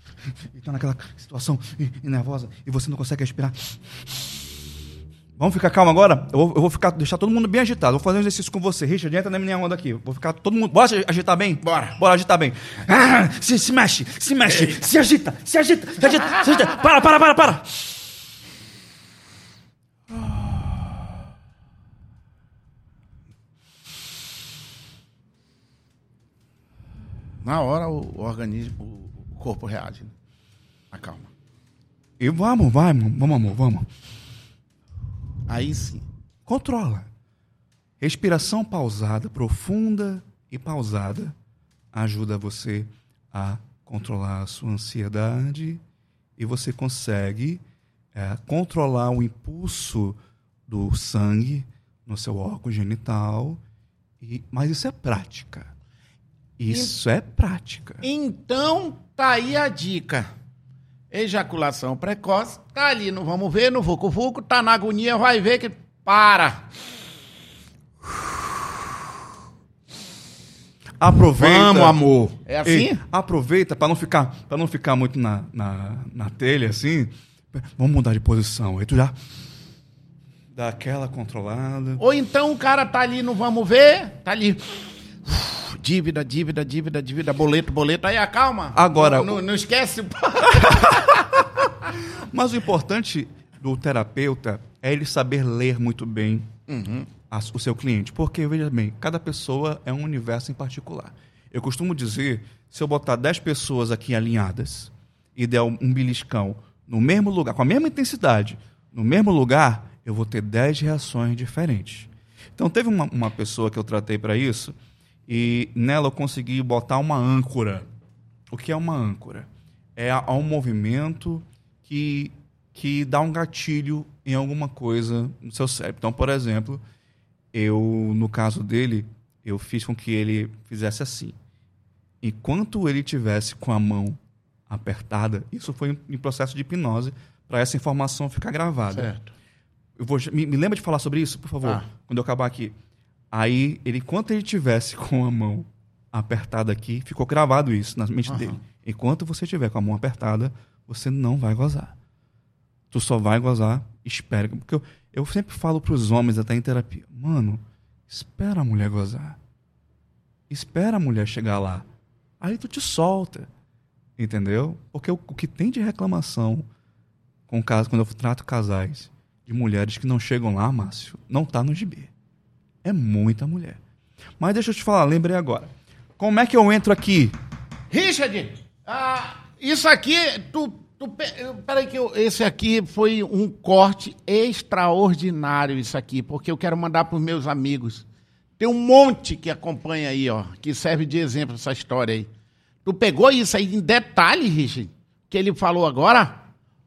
e tá naquela situação nervosa e você não consegue respirar. Vamos ficar calmo agora? Eu vou, eu vou ficar, deixar todo mundo bem agitado. Vou fazer um exercício com você. Richard, entra na minha onda aqui. Vou ficar todo mundo. Bora agitar bem? Bora. Bora agitar bem. Ah, se, se mexe, se mexe, se agita, se agita, se agita, se agita. Para, para, para, para. Na hora o, o organismo, o, corpo reage. Né? Acalma. E vamos, vai, vamos, amor, vamos. Aí sim. Controla. Respiração pausada, profunda e pausada, ajuda você a controlar a sua ansiedade e você consegue é, controlar o impulso do sangue no seu órgão genital. E, mas isso é prática. Isso é prática. Então, tá aí a dica. Ejaculação precoce, tá ali, não vamos ver, no Vucu Vucu, tá na agonia, vai ver que para. Aproveita. Vamos, amor. É assim? Ei, aproveita para não ficar, para não ficar muito na, na, na telha assim. Vamos mudar de posição. Aí tu já dá aquela controlada. Ou então o cara tá ali no vamos ver, tá ali. Dívida, dívida, dívida, dívida, boleto, boleto. Aí acalma. Agora, Não, não, não esquece. Mas o importante do terapeuta é ele saber ler muito bem a- o seu cliente. Porque, veja bem, cada pessoa é um universo em particular. Eu costumo dizer, se eu botar 10 pessoas aqui alinhadas e der um, um beliscão no mesmo lugar, com a mesma intensidade, no mesmo lugar, eu vou ter 10 reações diferentes. Então, teve uma, uma pessoa que eu tratei para isso e nela eu consegui botar uma âncora. O que é uma âncora? É um movimento que, que dá um gatilho em alguma coisa no seu cérebro. Então, por exemplo, eu, no caso dele, eu fiz com que ele fizesse assim. Enquanto ele tivesse com a mão apertada, isso foi em processo de hipnose, para essa informação ficar gravada. Certo. Eu vou, me, me lembra de falar sobre isso, por favor, Ah. quando eu acabar aqui. Aí, ele, enquanto ele tivesse com a mão apertada aqui, ficou gravado isso na mente Aham. dele. Enquanto você tiver com a mão apertada, você não vai gozar. Tu só vai gozar, espera. Porque eu, eu sempre falo pros homens, até em terapia, mano, espera a mulher gozar. Espera a mulher chegar lá. Aí tu te solta. Entendeu? Porque o, o que tem de reclamação com cas- quando eu trato casais de mulheres que não chegam lá, Márcio, não tá no gibi. É muita mulher. Mas deixa eu te falar, lembrei agora. Como é que eu entro aqui? Richard, ah, isso aqui, tu, tu pe- peraí que eu- esse aqui foi um corte extraordinário isso aqui, porque eu quero mandar para os meus amigos. Tem um monte que acompanha aí, ó, que serve de exemplo essa história aí. Tu pegou isso aí em detalhe, Richard, que ele falou agora?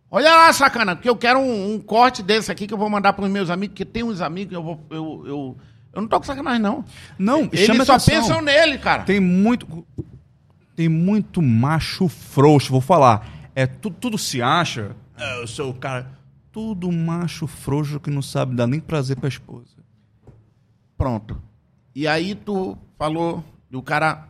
Olha lá, sacana, porque eu quero um, um corte desse aqui que eu vou mandar para os meus amigos, porque tem uns amigos que eu vou, eu, eu, eu não tô com sacanagem não. Não, Eles chama só atenção. pensam nele, cara. Tem muito. Tem muito macho frouxo, vou falar. É tudo, tudo se acha. É, eu sou o cara. Tudo macho frouxo que não sabe dar nem prazer pra esposa. Pronto. E aí tu falou e o cara.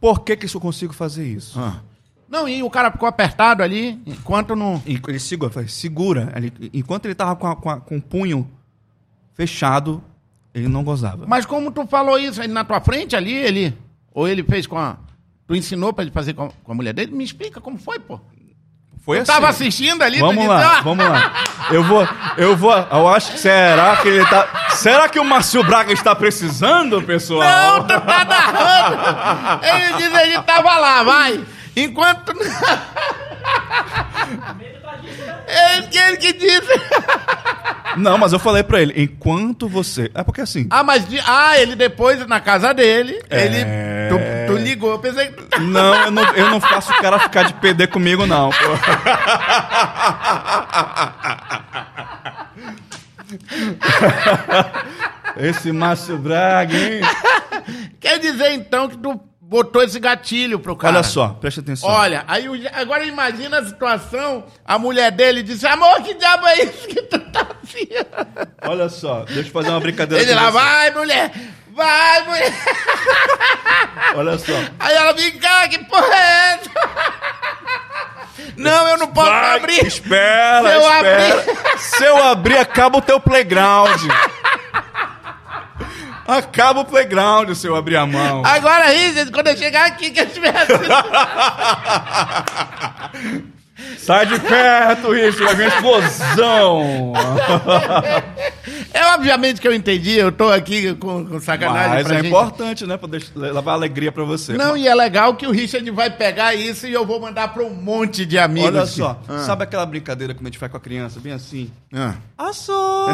Por que, que eu consigo fazer isso? Ah. Não, e o cara ficou apertado ali, enquanto não. Ele segura, segura. Ele- enquanto ele tava com, a- com, a- com o punho fechado, ele não gozava. Mas como tu falou isso aí na tua frente ali, ele. Ou ele fez com a. Tu ensinou pra ele fazer com a, com a mulher dele? Me explica como foi, pô. Foi eu assim. tava assistindo ali, Vamos disse, lá, "Ah!" vamos lá. Eu vou, eu vou. Eu acho que será que ele tá. Será que o Márcio Braga está precisando, pessoal? Não, tu tá narrando. Ele disse, ele tava lá, vai. Enquanto. ele, que- ele que disse. Não, mas eu falei pra ele, enquanto você. É porque assim. Ah, mas. de- Ah, ele depois, na casa dele, É. ele. Tu, tu ligou. Eu pensei que. Não eu, não, eu não faço o cara ficar de PD comigo, não. pô. Esse Márcio Braga, hein? Quer dizer, então, que tu botou esse gatilho pro cara. Olha só, preste atenção. Olha, aí agora imagina a situação, a mulher dele disse, amor, que diabo é isso que tu tá assim? Olha só, deixa eu fazer uma brincadeira Ele lá, você. vai, mulher, vai, mulher. Olha só. Aí ela, vem cá, que porra é essa? Não, eu não posso Vai, abrir. Espera, Se eu espera. Se eu abrir, acaba o teu playground. Acaba o playground se eu abrir a mão. Agora, Richard, quando eu chegar aqui, que eu estiver assim. Sai de perto, Richard, vai vir explosão. É obviamente que eu entendi, eu tô aqui com, com sacanagem Mas é gente. importante, né? Pra deixar- levar alegria pra você. Não, e é legal que o Richard vai pegar isso e eu vou mandar pra um monte de amigos. Olha só, Ah. sabe aquela brincadeira que a gente faz com a criança, bem assim? Ah. Assou!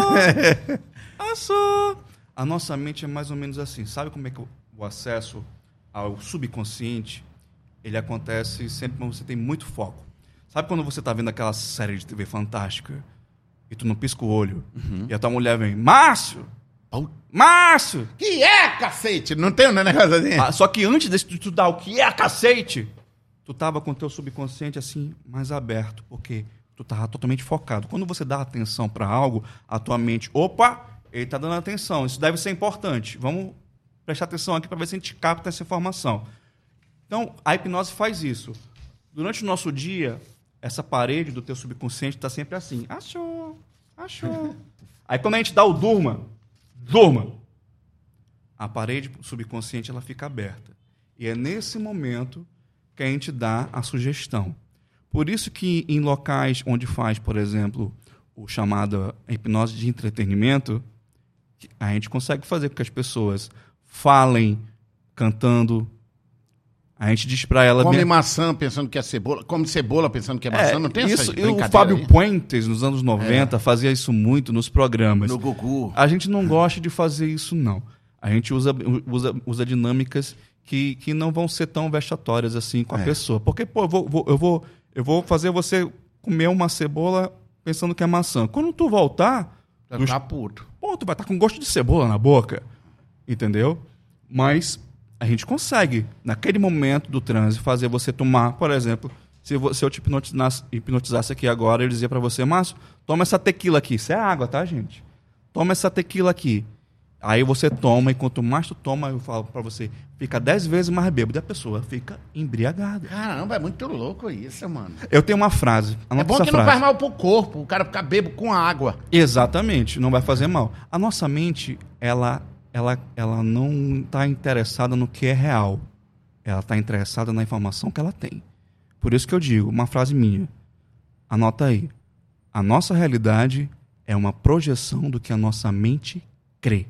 Assou! A nossa mente é mais ou menos assim. Sabe como é que o, acesso ao subconsciente ele acontece sempre quando você tem muito foco. Sabe quando você tá vendo aquela série de TV fantástica e tu não pisca o olho e a tua mulher vem, Márcio! Márcio! Que é, cacete? Não tem um negócio assim? Ah, só que antes de tu dar o que é cacete, tu tava com o teu subconsciente assim, mais aberto, porque tu tava totalmente focado. Quando você dá atenção para algo, a tua mente, opa, ele tá dando atenção, isso deve ser importante. Vamos prestar atenção aqui para ver se a gente capta essa informação. Então, a hipnose faz isso. Durante o nosso dia, essa parede do teu subconsciente está sempre assim. Achou, achou. Aí quando a gente dá o durma, durma, a parede subconsciente ela fica aberta. E é nesse momento que a gente dá a sugestão. Por isso que em locais onde faz, por exemplo, o chamado hipnose de entretenimento, a gente consegue fazer com que as pessoas falem cantando. A gente diz pra ela. Come maçã pensando que é cebola. Come cebola pensando que é maçã. não tem essa isso, e o Fábio aí? É. Puentes, nos anos 90, fazia isso muito nos programas. No Gugu. A gente não gosta de fazer isso, não. A gente usa, usa, usa dinâmicas que, que não vão ser tão vexatórias assim com a É. pessoa. Porque, pô, eu vou, vou- eu, vou, eu vou fazer você comer uma cebola pensando que é maçã. Quando tu voltar, Vai dos- ficar puto. Pô, tu vai estar com gosto de cebola na boca. Entendeu? Mas a gente consegue, naquele momento do transe, fazer você tomar, por exemplo, se, eu te hipnotizasse, aqui agora, eu dizia pra você, Márcio, toma essa tequila aqui. Isso é água, tá, gente? Toma essa tequila aqui. Aí você toma, e quanto mais tu toma, eu falo pra você, fica dez vezes mais bêbado. E a pessoa fica embriagada. Caramba, é muito louco isso, mano. Eu tenho uma frase. É bom que não frase. faz mal pro corpo. O cara ficar bebo com água. Exatamente, não vai fazer mal. A nossa mente, ela, ela, ela não está interessada no que é real. Ela está interessada na informação que ela tem. Por isso que eu digo, uma frase minha. Anota aí. A nossa realidade é uma projeção do que a nossa mente crê.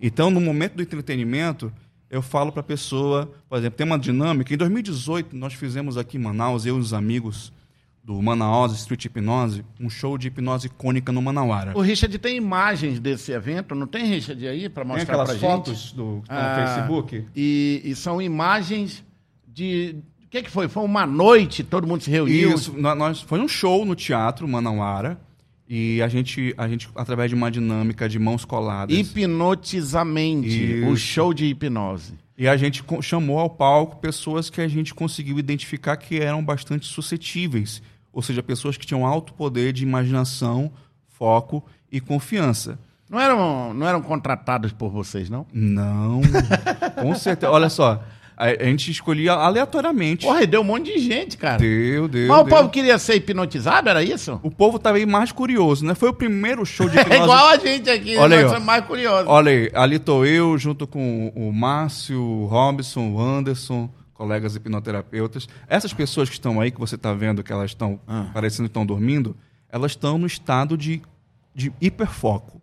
Então, no momento do entretenimento, eu falo para a pessoa, por exemplo, tem uma dinâmica. Em 2018, nós fizemos aqui em Manaus, eu e os amigos do Manaus Street Hipnose, um show de hipnose icônica no Manauara. O Richard tem imagens desse evento, não tem, Richard, aí, Tem mostrar aquelas fotos gente? do, que tá Ah, no Facebook? E, e são imagens de... O que, que foi? Foi uma noite, todo mundo se reuniu. Isso, nó- nós, foi um show no teatro Manauara e a gente, a gente, através de uma dinâmica de mãos coladas, Hipnotizamente. O Isso. show de hipnose. e a gente chamou ao palco pessoas que a gente conseguiu identificar que eram bastante suscetíveis, ou seja, pessoas que tinham alto poder de imaginação, foco e confiança. Não eram, não eram contratados por vocês, não? Não, com certeza. Olha só, a, a gente escolhia aleatoriamente. Porra, deu um monte de gente, cara. Deu, deu. Mas o deu. povo queria ser hipnotizado, era isso? O povo tá bem mais curioso, né? Foi o primeiro show de É hipnose. igual a gente aqui, Olha aí, nós ó. somos mais curiosos. Olha aí, ali tô eu, junto com o Márcio, o Robson, o Anderson, colegas hipnoterapeutas. Essas pessoas que estão aí, que você está vendo que elas estão Ah. parecendo que estão dormindo, elas estão no estado de, de hiperfoco.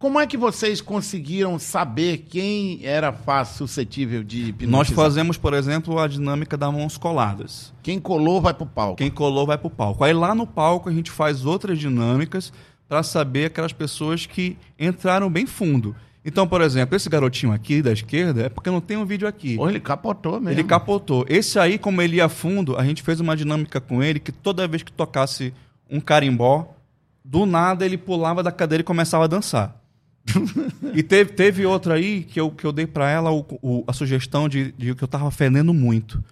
Como é que vocês conseguiram saber quem era fácil, suscetível de hipnotizar? Nós fazemos, por exemplo, a dinâmica das mãos coladas. Quem colou vai pro palco. Quem colou vai pro palco. Aí lá no palco a gente faz outras dinâmicas para saber aquelas pessoas que entraram bem fundo. Então, por exemplo, esse garotinho aqui da esquerda é porque não tem um vídeo aqui. Porra, ele capotou mesmo. Ele capotou. Esse aí, como ele ia fundo, a gente fez uma dinâmica com ele que toda vez que tocasse um carimbó, do nada ele pulava da cadeira e começava a dançar. e teve, teve outra aí que eu, que eu dei pra ela o- o- a sugestão de, de que eu tava fedendo muito.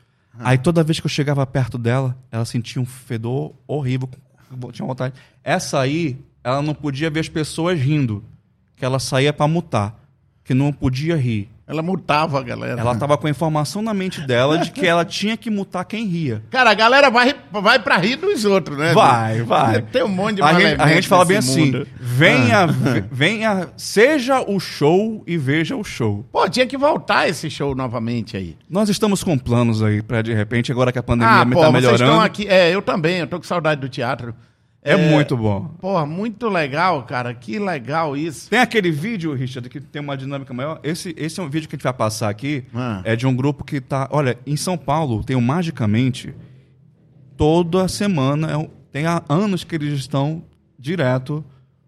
Aí toda vez que eu chegava perto dela, ela sentia um fedor horrível, tinha vontade. Essa aí, ela não podia ver as pessoas rindo, que ela saía pra mutar, que não podia rir. Ela mutava a galera. Ela tava com a informação na mente dela de que ela tinha que mutar quem ria. Cara, a galera vai, vai pra rir dos outros, né? Vai, vai. Tem um monte de A gente, a gente fala bem assim: mundo. venha, Ah. ve- venha, seja o show e veja o show. Pô, tinha que voltar esse show novamente aí. Nós estamos com planos aí pra de repente, agora que a pandemia Ah, tá pô, vocês melhorando. estão aqui. É, eu também, eu tô com saudade do teatro. É, muito bom. Porra, muito legal, cara. Que legal isso. Tem aquele vídeo, Richard, que tem uma dinâmica maior. Esse, esse é um vídeo que a gente vai passar aqui. Ah. É de um grupo que tá. Olha, em São Paulo tem o Magicamente. Toda semana, é um- tem há anos que eles estão direto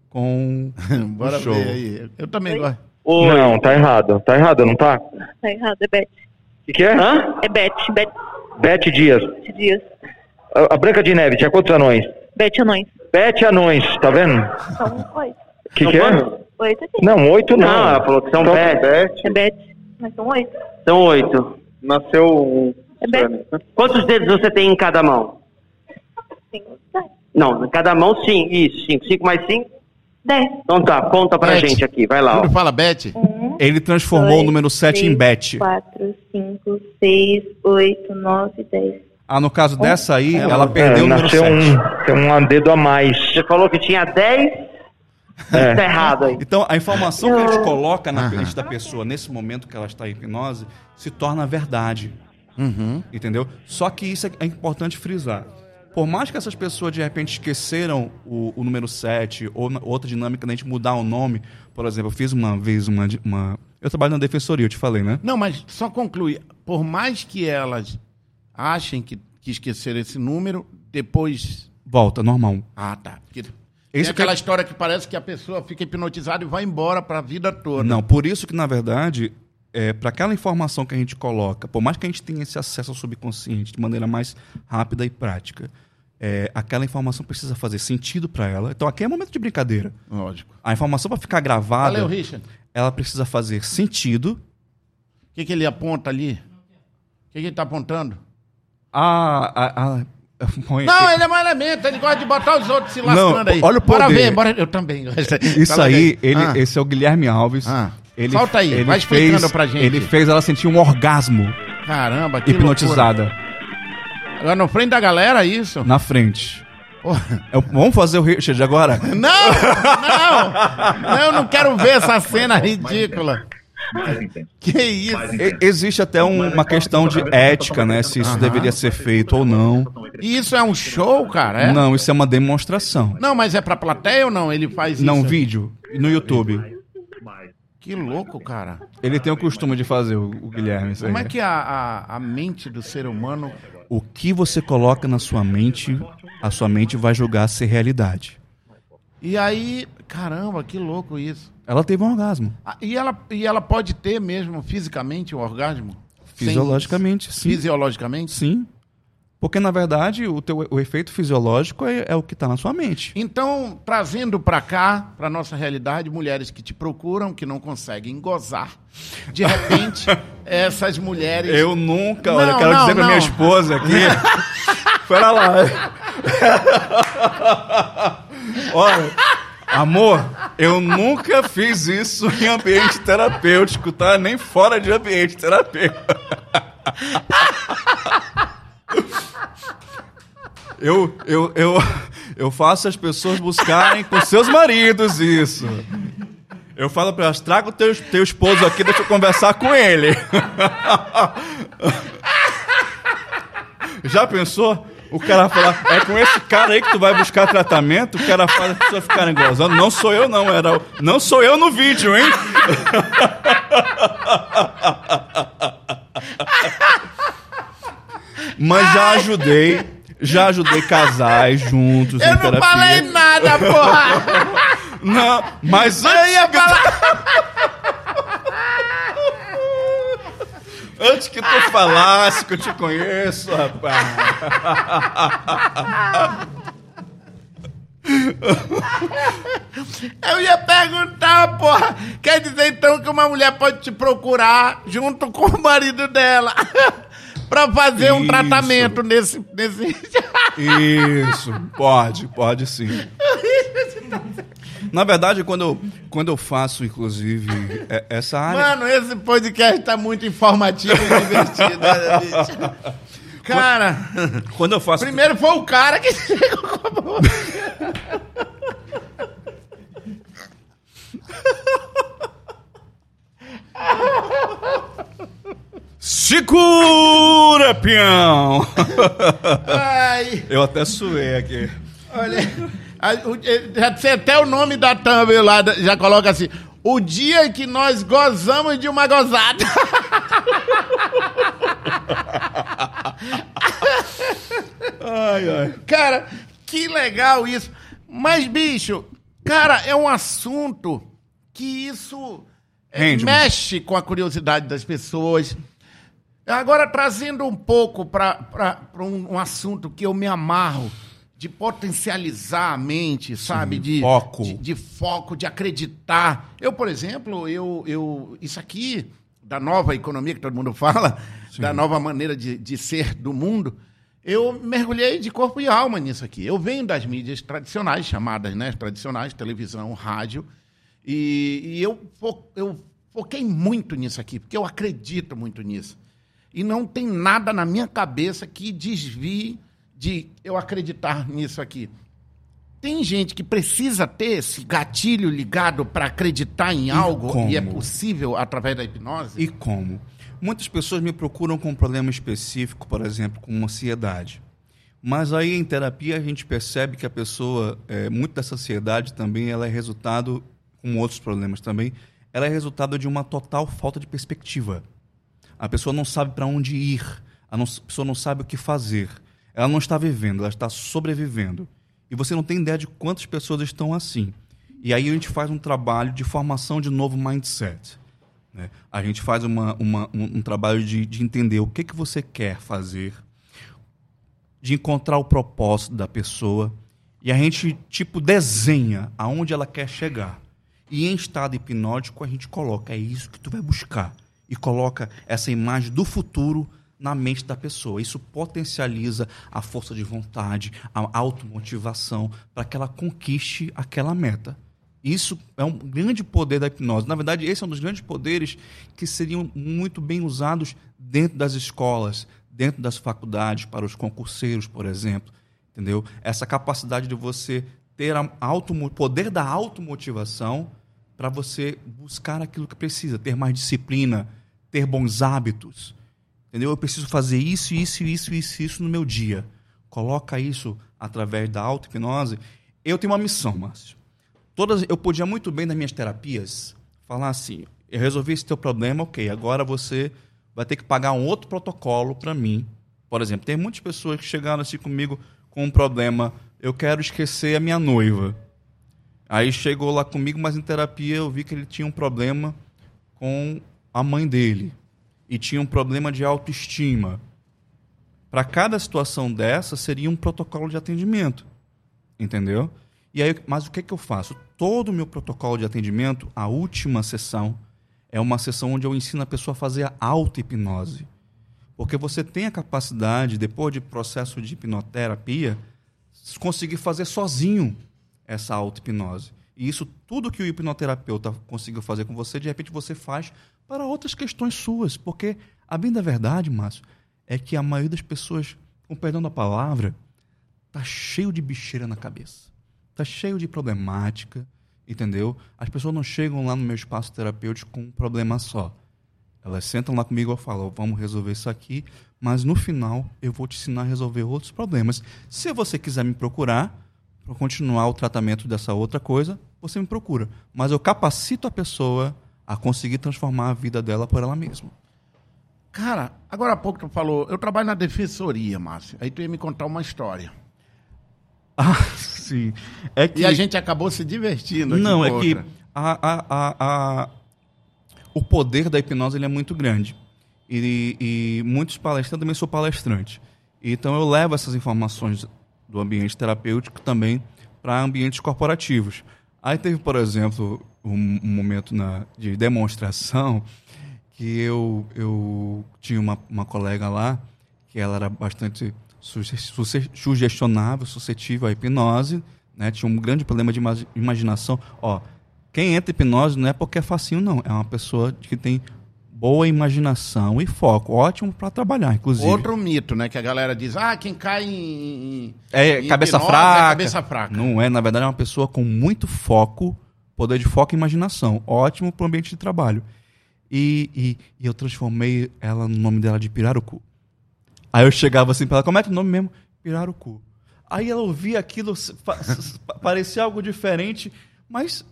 com Bora o show. ver aí. Eu também Oi? gosto. Não, tá errado. Tá errado, não tá? Tá errado, é Beth. O que, que é? Hã? É Beth, Beth Bete Dias. Dias. A, a Branca de Neve tinha quantos anões? Beth Anões. Bete Anões, tá vendo? Então, oi. O que, que é? Oito sim. Não, oito não. Não, ela falou que são Então, Beth. É Beth. Mas são oito. São oito. Nasceu um. É Beth. Quantos dedos você tem em cada mão? Cinco, dez. Não, em cada mão sim, isso, cinco. Cinco mais cinco? Dez. Então tá, conta pra Beth. gente aqui, vai lá. ó. Fala Beth? Um, Ele transformou dois, o número 7 em três, Bet. Quatro, cinco, seis, oito, nove, dez. Ah, no caso dessa aí, Ela- ela, perdeu É, o número nasceu 7. um, tem um dedo a mais. Você falou que tinha dez? É. Tá errado aí. Então, a informação que a gente Eu- coloca na mente da pessoa nesse momento que ela está em hipnose se torna verdade. Uhum. Entendeu? Só que isso é é importante frisar. Por mais que essas pessoas de repente esqueceram o, o número 7 ou outra dinâmica da gente mudar o nome, por exemplo, eu fiz uma vez uma, uma. Eu trabalho na defensoria, eu te falei, né? Não, mas só conclui. Por mais que elas achem que, que esqueceram esse número, depois. Volta, normal. Ah, tá. Porque Isso aquela que- história que parece que a pessoa fica hipnotizada e vai embora pra vida toda. Não, por isso que, na verdade, é, para aquela informação que a gente coloca, por mais que a gente tenha esse acesso ao subconsciente de maneira mais rápida e prática, é, aquela informação precisa fazer sentido para ela. Então, aqui é momento de brincadeira. Lógico. A informação para ficar gravada, Valeu, Richard. ela precisa fazer sentido. O que, que ele aponta ali? O que, que ele tá apontando? A, a, a- Não, ele é um elemento, ele gosta de botar os outros se Não, lascando aí. olha o Bora poder. ver, bora. Eu também. Isso Fala aí, ele, Ah, esse é o Guilherme Alves. Ah. Ele, Solta aí, ele vai explicando fez- pra gente. Ele fez ela sentir um orgasmo Caramba, que hipnotizada loucura. Agora no frente da galera, isso? na frente. Porra. É o- vamos fazer o Richard agora? Não, não, não, eu não quero ver essa cena ridícula. Que isso? Existe até um- uma questão de ética, né? Se isso deveria ser feito ou não. E isso é um show, cara? É? Não, isso é uma demonstração. Não, mas é pra plateia ou não? Ele faz isso? Não, vídeo. No YouTube. Que louco, cara. Ele tem o costume de fazer, o, o Guilherme. Isso aí. Como é que a, a, a mente do ser humano. O que você coloca na sua mente, a sua mente vai julgar ser realidade. E aí, caramba, que louco isso. Ela teve um orgasmo. Ah, E ela, e ela pode ter mesmo fisicamente o orgasmo? Sem- Fisiologicamente, sim. Fisiologicamente? Sim. Porque, na verdade, o, teu, o efeito fisiológico é, é o que está na sua mente. Então, trazendo pra cá, pra nossa realidade, mulheres que te procuram, que não conseguem gozar. De repente, essas mulheres. Eu nunca, Não, olha, quero não, dizer pra não. minha esposa aqui. Pera lá. olha, amor, eu nunca fiz isso em ambiente terapêutico, tá? Nem fora de ambiente terapêutico. Eu, eu, eu, eu faço as pessoas buscarem com seus maridos isso. Eu falo pra elas, traga o teu, teu esposo aqui, deixa eu conversar com ele. Já pensou? O cara falar, é com esse cara aí que tu vai buscar tratamento? O cara faz as pessoas ficarem gozando. Não sou eu, não. Era, o- não sou eu no vídeo, hein? Mas já ajudei, já ajudei casais juntos Eu em não terapia. falei nada, porra! Não, mas Eu ia falar. Antes que tu falasse que eu te conheço, rapaz. Eu ia perguntar, porra. Quer dizer então que uma mulher pode te procurar junto com o marido dela pra fazer um Isso. tratamento nesse. nesse... Isso, pode, pode sim. Na verdade, quando eu, quando eu faço, inclusive, é- essa área. Mano, esse podcast tá muito informativo e divertido. né, bicho? Cara, Quando eu faço. primeiro foi o cara que chegou com a boca. Segura, peão! Ai, Eu até suei aqui. olha. Eh, Já sei até o nome da thumb lá, já coloca assim. O dia que nós gozamos de uma gozada. Ai, ai. Cara, que legal isso. Mas, bicho, cara, é um assunto que isso é, Rende, mexe com a curiosidade das pessoas. Agora, trazendo um pouco para um, um assunto que eu me amarro, de potencializar a mente, sabe? Sim, de foco. De, de foco, de acreditar. Eu, por exemplo, eu, eu isso aqui da nova economia que todo mundo fala, da nova maneira de, de ser do mundo, eu mergulhei de corpo e alma nisso aqui. Eu venho das mídias tradicionais, chamadas né, tradicionais, televisão, rádio, e, e eu, fo- eu foquei muito nisso aqui, porque eu acredito muito nisso. E não tem nada na minha cabeça que desvie de eu acreditar nisso aqui. Tem gente que precisa ter esse gatilho ligado para acreditar em algo como? e é possível através da hipnose? E como? Muitas pessoas me procuram com um problema específico, por exemplo, com ansiedade. Mas aí em terapia a gente percebe que a pessoa, é, muito dessa ansiedade também, ela é resultado, com outros problemas também, ela é resultado de uma total falta de perspectiva. A pessoa não sabe para onde ir, a, não- a pessoa não sabe o que fazer. Ela não está vivendo, ela está sobrevivendo. E você não tem ideia de quantas pessoas estão assim. E aí a gente faz um trabalho de formação de novo mindset. né? A gente faz uma, uma- um, um trabalho de, de entender o que, que você quer fazer, de encontrar o propósito da pessoa. E a gente, tipo, desenha aonde ela quer chegar. E em estado hipnótico, a gente coloca, é isso que tu vai buscar. E coloca essa imagem do futuro na mente da pessoa. Isso potencializa a força de vontade, a automotivação, para que ela conquiste aquela meta. Isso é um grande poder da hipnose. Na verdade, esse é um dos grandes poderes que seriam muito bem usados dentro das escolas, dentro das faculdades, para os concurseiros, por exemplo. Entendeu? Essa capacidade de você ter a auto, poder da automotivação para você buscar aquilo que precisa, ter mais disciplina, ter bons hábitos. Entendeu? Eu preciso fazer isso, isso, isso, isso, isso no meu dia. Coloca isso através da auto-hipnose. Eu tenho uma missão, Márcio. Todas, eu podia muito bem nas minhas terapias falar assim: eu resolvi esse teu problema, ok, agora você vai ter que pagar um outro protocolo para mim. Por exemplo, tem muitas pessoas que chegaram assim comigo com um problema: eu quero esquecer a minha noiva. Aí chegou lá comigo, mas em terapia eu vi que ele tinha um problema com a mãe dele e tinha um problema de autoestima. Para cada situação dessa seria um protocolo de atendimento, entendeu? E aí, mas o que, que eu faço? Todo o meu protocolo de atendimento, a última sessão, é uma sessão onde eu ensino a pessoa a fazer a auto-hipnose. Porque você tem a capacidade, depois de processo de hipnoterapia, conseguir fazer sozinho essa auto-hipnose. E isso, tudo que o hipnoterapeuta conseguiu fazer com você, de repente você faz para outras questões suas. Porque, a bem da verdade, Márcio, é que a maioria das pessoas, com perdão da palavra, tá cheio de bicheira na cabeça. Tá cheio de problemática, entendeu? As pessoas não chegam lá no meu espaço terapêutico com um problema só. Elas sentam lá comigo e falam, vamos resolver isso aqui, mas no final eu vou te ensinar a resolver outros problemas. Se você quiser me procurar para continuar o tratamento dessa outra coisa, você me procura. Mas eu capacito a pessoa a conseguir transformar a vida dela por ela mesma. Cara, agora há pouco tu falou, eu trabalho na defensoria, Márcio. Aí tu ia me contar uma história. Ah, sim. É que E a gente acabou se divertindo. Não, é que a, a, a- o poder da hipnose ele é muito grande. E, e muitos palestrantes, eu também sou palestrante. Então eu levo essas informações do ambiente terapêutico também para ambientes corporativos. Aí teve, por exemplo, um, um momento na, de demonstração que eu, eu tinha uma, uma colega lá que ela era bastante suge- suge- sugestionável, suscetível à hipnose, né? tinha um grande problema de ima- imaginação. Ó, quem entra em hipnose não é porque é facinho, não. É uma pessoa que tem boa imaginação e foco. Ótimo para trabalhar, inclusive. Outro mito, né? Que a galera diz, ah, quem cai em... É em cabeça hipnose fraca. É cabeça fraca. Não é, na verdade, é uma pessoa com muito foco, poder de foco e imaginação. Ótimo para o ambiente de trabalho. E, e, e eu transformei ela no nome dela de Pirarucu. Aí eu chegava assim para ela, como é que é o nome mesmo? Pirarucu. Aí ela ouvia aquilo, parecia algo diferente, mas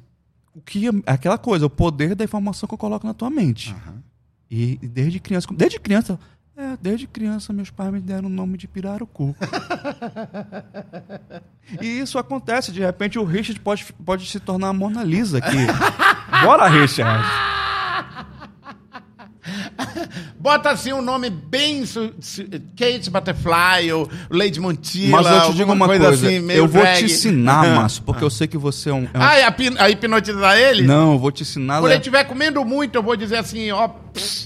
o que aquela coisa, o poder da informação que eu coloco na tua mente. E e desde criança, desde criança, é, desde criança meus pais me deram o nome de Pirarucu. e isso acontece, de repente o Richard pode, pode se tornar a Mona Lisa aqui. Bora, Richard. Bota assim um nome bem. Kate Butterfly ou Lady Montilla. Mas eu te digo alguma uma coisa, assim, meio eu vou drag. te ensinar, Márcio, porque eu sei que você é um... é um- Ah, a, hipnotizar ele? Não, eu vou te ensinar... Quando Le- ele estiver comendo muito, eu vou dizer assim, ó.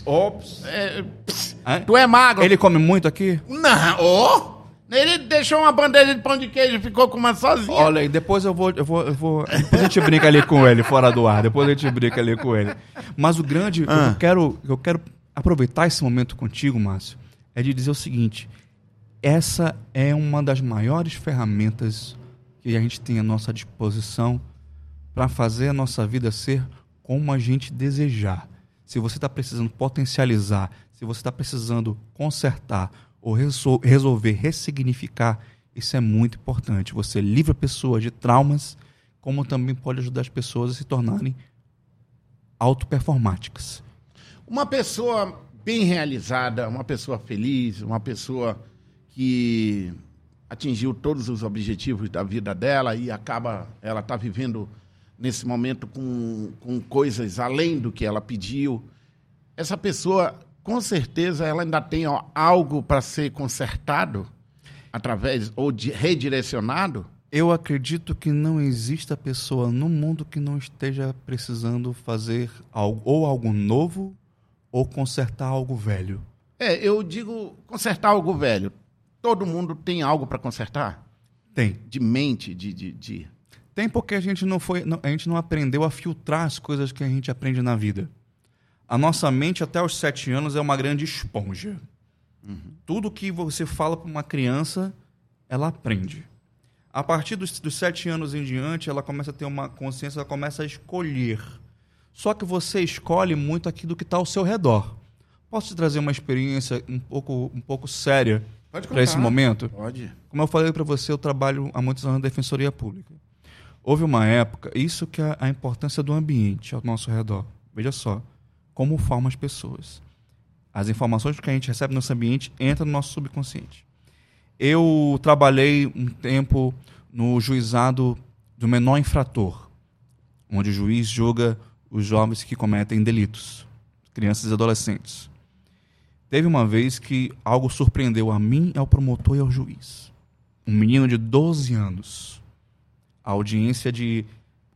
Ops. é, pss, Hã? tu é magro. Ele come muito aqui? Não, ô! Ele deixou uma bandeja de pão de queijo e ficou com uma sozinha. Olha, aí depois eu vou, eu vou, eu vou. Depois a gente brinca ali com ele, fora do ar. Depois a gente brinca ali com ele. Mas o grande. Ah. Eu quero, eu quero aproveitar esse momento contigo, Márcio, é de dizer o seguinte: essa é uma das maiores ferramentas que a gente tem à nossa disposição para fazer a nossa vida ser como a gente desejar. Se você está precisando potencializar, se você está precisando consertar ou resol- resolver ressignificar, isso é muito importante. Você livra pessoas de traumas, como também pode ajudar as pessoas a se tornarem autoperformáticas. Uma pessoa bem realizada, uma pessoa feliz, uma pessoa que atingiu todos os objetivos da vida dela e acaba, ela está vivendo nesse momento com, com coisas além do que ela pediu. Essa pessoa, com certeza, ela ainda tem ó, algo para ser consertado através ou de, redirecionado. Eu acredito que não exista pessoa no mundo que não esteja precisando fazer algo, ou algo novo ou consertar algo velho. É, eu digo consertar algo velho. Todo mundo tem algo para consertar? Tem. De mente, de, de, de... Tem porque a gente não foi, não- a gente não aprendeu a filtrar as coisas que a gente aprende na vida. A nossa mente até os sete anos é uma grande esponja. Tudo que você fala para uma criança, ela aprende. A partir dos, dos sete anos em diante, ela começa a ter uma consciência, ela começa a escolher. Só que você escolhe muito aquilo que está ao seu redor. Posso te trazer uma experiência um pouco, um pouco séria para esse momento? Pode. Como eu falei para você, eu trabalho há muitos anos na Defensoria Pública. Houve uma época, isso que é a importância do ambiente ao nosso redor. Veja só, como forma as pessoas. As informações que a gente recebe no nosso ambiente entram no nosso subconsciente. Eu trabalhei um tempo no juizado do menor infrator, onde o juiz julga os jovens que cometem delitos, crianças e adolescentes. Teve uma vez que algo surpreendeu a mim, ao promotor e ao juiz. Um menino de 12 anos. A audiência de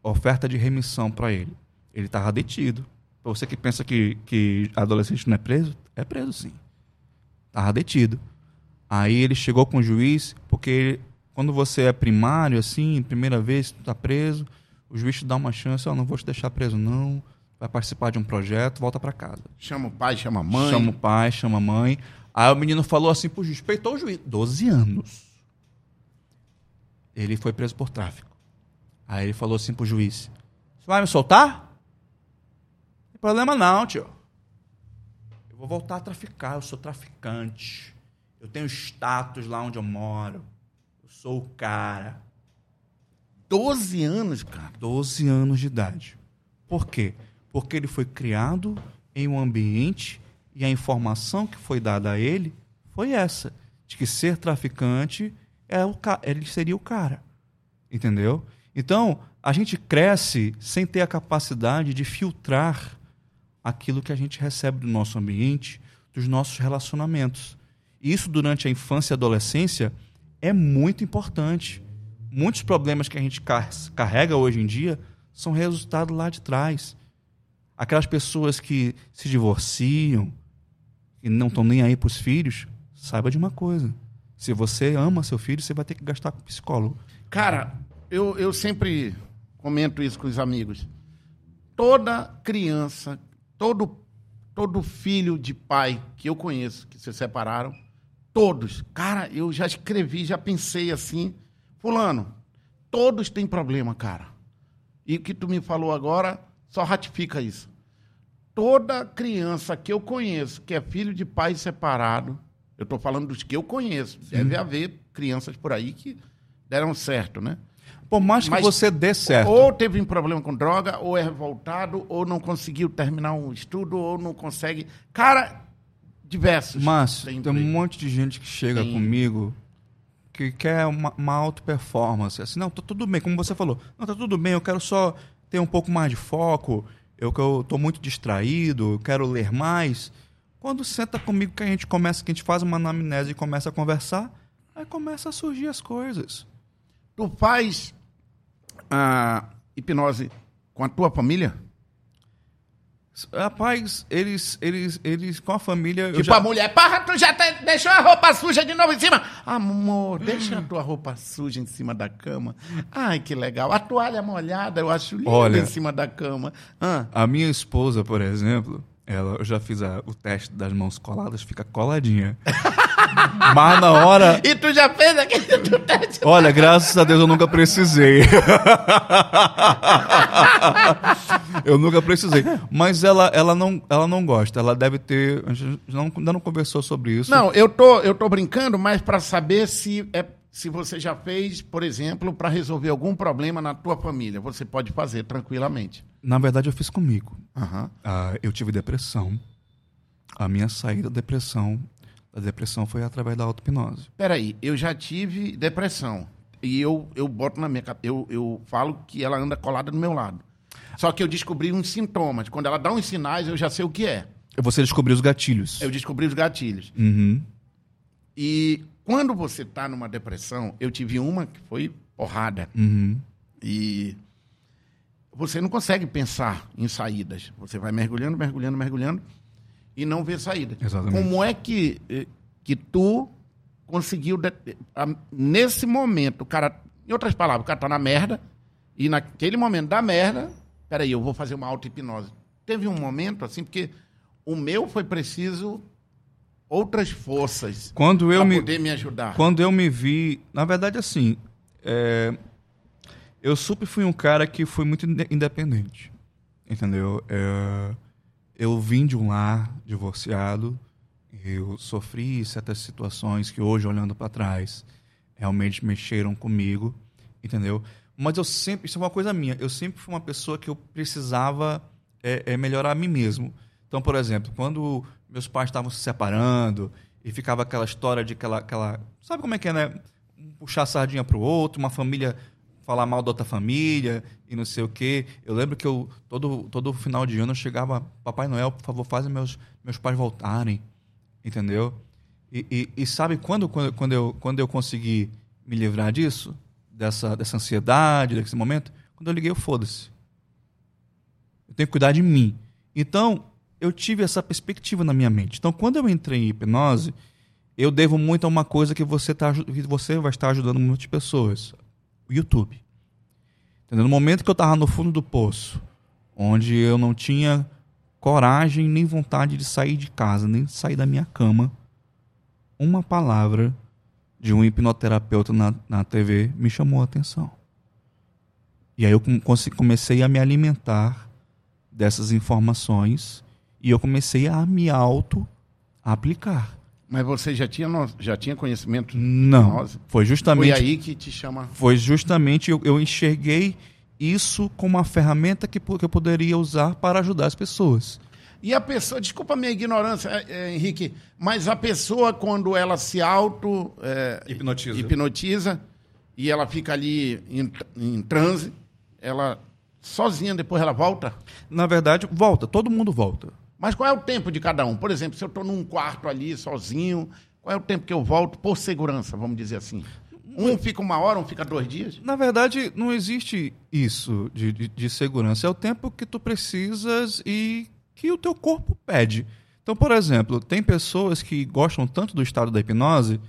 oferta de remissão para ele. Ele estava detido. Você que pensa que, que adolescente não é preso, é preso sim. Estava detido. Aí ele chegou com o juiz, porque quando você é primário, assim, primeira vez, tu tá preso, o juiz te dá uma chance, ó, não vou te deixar preso não, vai participar de um projeto, volta para casa. Chama o pai, chama a mãe. Chama o pai, chama a mãe. Aí o menino falou assim pro juiz, peitou o juiz. 12 anos. Ele foi preso por tráfico. Aí ele falou assim pro juiz, você vai me soltar? Problema não, tio. Eu vou voltar a traficar, eu sou traficante. Eu tenho status lá onde eu moro. Eu sou o cara. 12 anos, cara. 12 anos de idade. Por quê? Porque ele foi criado em um ambiente e a informação que foi dada a ele foi essa, de que ser traficante é o ele seria o cara. Entendeu? Então, a gente cresce sem ter a capacidade de filtrar aquilo que a gente recebe do nosso ambiente, dos nossos relacionamentos. Isso durante a infância e adolescência é muito importante. Muitos problemas que a gente car- carrega hoje em dia são resultado lá de trás. Aquelas pessoas que se divorciam, e não estão nem aí para os filhos, saiba de uma coisa. Se você ama seu filho, você vai ter que gastar com psicólogo. Cara, eu, eu sempre comento isso com os amigos. Toda criança, todo, todo filho de pai que eu conheço, que se separaram, todos. Cara, eu já escrevi, já pensei assim. Fulano, todos têm problema, cara. E o que tu me falou agora só ratifica isso. Toda criança que eu conheço, que é filho de pai separado, eu estou falando dos que eu conheço. Deve haver crianças por aí que deram certo, né? Por mais que Mas- você dê certo. Ou teve um problema com droga, ou é revoltado, ou não conseguiu terminar um estudo, ou não consegue. Cara, diversos. Márcio, Tem tem um monte de gente que chega comigo que quer uma, uma alta performance. Assim, não, tá tudo bem, como você falou. Não, tá tudo bem, eu quero só ter um pouco mais de foco, eu, que eu tô muito distraído, eu quero ler mais. Quando senta comigo que a gente começa, que a gente faz uma anamnese e começa a conversar, aí começa a surgir as coisas. Tu faz a hipnose com a tua família? Rapaz, eles, eles, eles, com a família. Tipo, já- a mulher, porra, tu já te- deixou a roupa suja de novo em cima. Amor, deixa a tua roupa suja em cima da cama. Ai, que legal. A toalha molhada, eu acho linda Olha. em cima da cama. Ah, A minha esposa, por exemplo, ela, eu já fiz a- o teste das mãos coladas, fica coladinha. Mas na hora. E tu já fez aquele? Olha, graças a Deus eu nunca precisei. eu nunca precisei. Mas ela, ela, não, ela não gosta. Ela deve ter. A gente não, ainda não conversou sobre isso. Não, eu tô, eu tô brincando, mas para saber se é se você já fez, por exemplo, para resolver algum problema na tua família, você pode fazer tranquilamente. Na verdade, eu fiz comigo. Aham. Ah, eu tive depressão. A minha saída da depressão, da depressão foi através da auto-hipnose. Peraí, eu já tive depressão. E eu, eu boto na minha. Eu, eu falo que ela anda colada do meu lado. Só que eu descobri uns sintomas. Quando ela dá uns sinais, eu já sei o que é. Você descobriu os gatilhos. Eu descobri os gatilhos. Uhum. E quando você tá numa depressão, eu tive uma que foi porrada. Uhum. E você não consegue pensar em saídas. Você vai mergulhando, mergulhando, mergulhando e não vê saída. Exatamente. Como é que, eh, que tu conseguiu. nesse momento, o cara. Em outras palavras, o cara tá na merda e naquele momento da merda. Peraí, eu vou fazer uma auto-hipnose. Teve um momento assim, porque o meu foi preciso outras forças Quando eu para me. poder me ajudar. Quando eu me vi, na verdade, assim, é, eu sempre fui um cara que foi muito inde- independente, entendeu? É, eu vim de um lar divorciado, eu sofri certas situações que hoje, olhando para trás, realmente mexeram comigo, entendeu? Mas eu sempre, isso é uma coisa minha, eu sempre fui uma pessoa que eu precisava é, é, melhorar a mim mesmo. Então, por exemplo, quando meus pais estavam se separando e ficava aquela história de aquela, aquela sabe como é que é, né? Puxar a sardinha pro outro, uma família falar mal da outra família e não sei o quê. Eu lembro que eu todo todo final de ano eu chegava, Papai Noel, por favor, faz meus meus pais voltarem, entendeu? E, e, e sabe quando, quando, quando, eu, quando eu consegui me livrar disso? Dessa, dessa ansiedade, desse momento? Quando eu liguei o foda-se. Eu tenho que cuidar de mim. Então, eu tive essa perspectiva na minha mente. Então, quando eu entrei em hipnose, eu devo muito a uma coisa que você, tá, que você vai estar ajudando muitas pessoas. O YouTube. Entendeu? No momento que eu estava no fundo do poço, onde eu não tinha coragem nem vontade de sair de casa, nem de sair da minha cama, uma palavra de um hipnoterapeuta na, na TV me chamou a atenção. E aí eu comecei a me alimentar dessas informações e eu comecei a me auto aplicar. Mas você já tinha, no- já tinha conhecimento Não, foi justamente Foi aí que te chama. foi justamente eu, eu enxerguei isso como uma ferramenta que, que eu poderia usar para ajudar as pessoas. E a pessoa, desculpa a minha ignorância, é, é, Henrique, mas a pessoa, quando ela se auto é, Hipnotiza. hipnotiza e ela fica ali em, em transe, ela sozinha depois ela volta. Na verdade, volta, todo mundo volta. Mas qual é o tempo de cada um? Por exemplo, se eu estou num quarto ali sozinho, qual é o tempo que eu volto por segurança, vamos dizer assim? Um fica uma hora, um fica dois dias? Na verdade, não existe isso de, de, de segurança. É o tempo que tu precisas e que o teu corpo pede. Então, por exemplo, tem pessoas que gostam tanto do estado da hipnose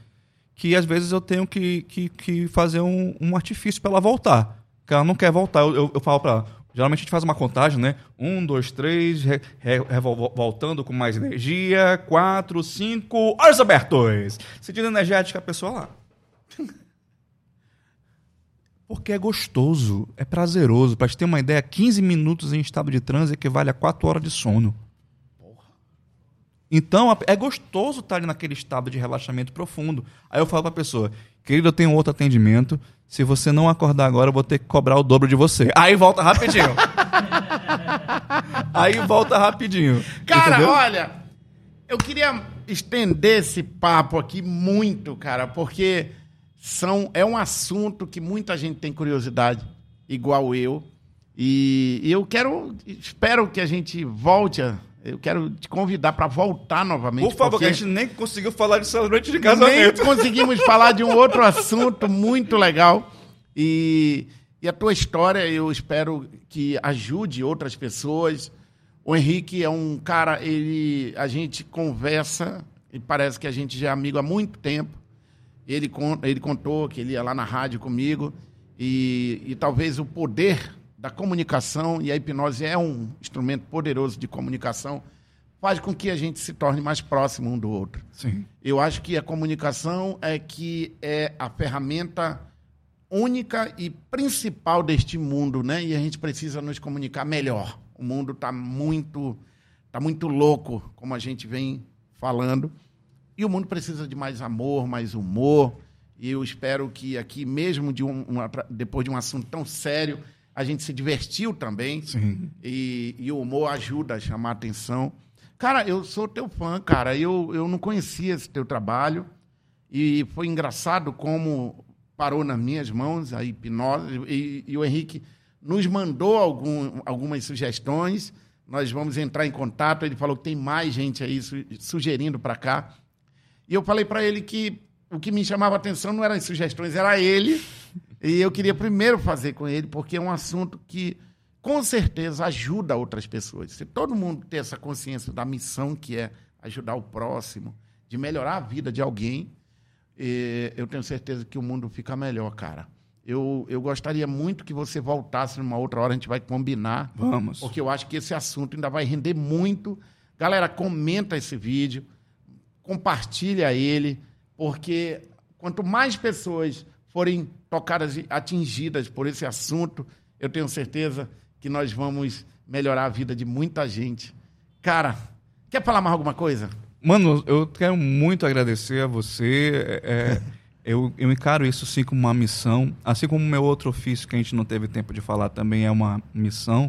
que às vezes eu tenho que, que, que fazer um, um artifício para ela voltar. Porque ela não quer voltar. Eu, eu, eu falo para ela. Geralmente a gente faz uma contagem, né? Um, dois, três, re, re, voltando com mais energia. Quatro, cinco, olhos abertos. Sentindo energética a pessoa lá. Porque é gostoso, é prazeroso. Para te ter uma ideia, 15 minutos em estado de transe equivale a 4 horas de sono. Então, é gostoso estar ali naquele estado de relaxamento profundo. Aí eu falo para a pessoa, querido, eu tenho outro atendimento. Se você não acordar agora, eu vou ter que cobrar o dobro de você. Aí volta rapidinho. Aí volta rapidinho. Cara, entendeu? olha, eu queria estender esse papo aqui muito, cara, porque são, é um assunto que muita gente tem curiosidade, igual eu. E, e eu quero, espero que a gente volte a, Eu quero te convidar para voltar novamente. Por favor, porque que a gente nem conseguiu falar de celebrante de nem casamento. conseguimos falar de um outro assunto muito legal. E, e a tua história, eu espero que ajude outras pessoas. O Henrique é um cara, ele, a gente conversa e parece que a gente já é amigo há muito tempo. Ele, ele contou que ele ia lá na rádio comigo e, e talvez o poder da comunicação, e a hipnose é um instrumento poderoso de comunicação, faz com que a gente se torne mais próximo um do outro. Sim. Eu acho que a comunicação é que é a ferramenta única e principal deste mundo, né? E a gente precisa nos comunicar melhor. O mundo está muito, tá muito louco, como a gente vem falando. E o mundo precisa de mais amor, mais humor. E eu espero que aqui, mesmo de um, uma- depois de um assunto tão sério, a gente se divertiu também. Sim. E, e o humor ajuda a chamar a atenção. Cara, eu sou teu fã, cara. Eu, eu não conhecia esse teu trabalho. E foi engraçado como parou nas minhas mãos a hipnose. E, e o Henrique nos mandou algum, algumas sugestões. Nós vamos entrar em contato. Ele falou que tem mais gente aí su- sugerindo para cá. E eu falei para ele que o que me chamava a atenção não eram as sugestões, era ele. E eu queria primeiro fazer com ele, porque é um assunto que, com certeza, ajuda outras pessoas. Se todo mundo ter essa consciência da missão que é ajudar o próximo, de melhorar a vida de alguém, eu tenho certeza que o mundo fica melhor, cara. Eu, eu gostaria muito que você voltasse numa outra hora, a gente vai combinar. Vamos. Porque eu acho que esse assunto ainda vai render muito. Galera, comenta esse vídeo, compartilha ele, porque quanto mais pessoas forem tocadas e atingidas por esse assunto, eu tenho certeza que nós vamos melhorar a vida de muita gente. Cara, quer falar mais alguma coisa? Mano, eu quero muito agradecer a você. é, é, eu, eu encaro isso sim como uma missão. Assim como o meu outro ofício que a gente não teve tempo de falar também é uma missão.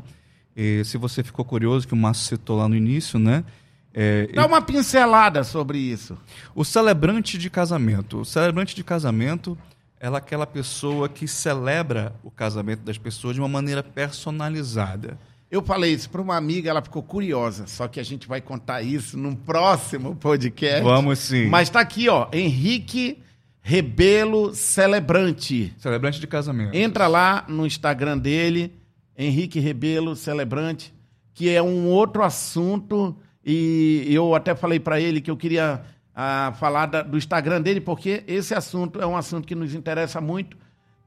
E se você ficou curioso, que o Márcio citou lá no início, né? É, Dá uma pincelada sobre isso. O celebrante de casamento. O celebrante de casamento ela é aquela pessoa que celebra o casamento das pessoas de uma maneira personalizada. Eu falei isso para uma amiga, ela ficou curiosa, só que a gente vai contar isso num próximo podcast. Vamos sim. Mas tá aqui, ó, Henrique Rebelo Celebrante. Celebrante de casamento. Entra lá no Instagram dele, Henrique Rebelo Celebrante, que é um outro assunto e eu até falei para ele que eu queria ah, falar da- do Instagram dele porque esse assunto é um assunto que nos interessa muito,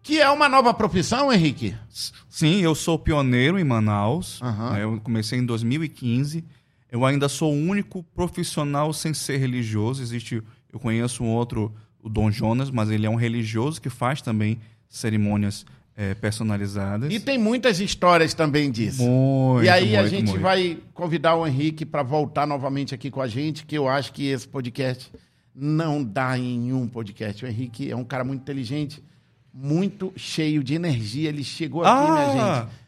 que é uma nova profissão, Henrique. Sim, eu sou pioneiro em Manaus. Né, Eu comecei em 2015. Eu ainda sou o único profissional sem ser religioso. Existe, eu conheço um outro, o Dom Jonas, mas ele é um religioso que faz também cerimônias eh, personalizadas. E tem muitas histórias também disso. Muito, e aí a muito, gente muito. vai convidar o Henrique para voltar novamente aqui com a gente, que eu acho que esse podcast não dá em um podcast. O Henrique é um cara muito inteligente, muito cheio de energia. Ele chegou aqui, minha Ah, gente.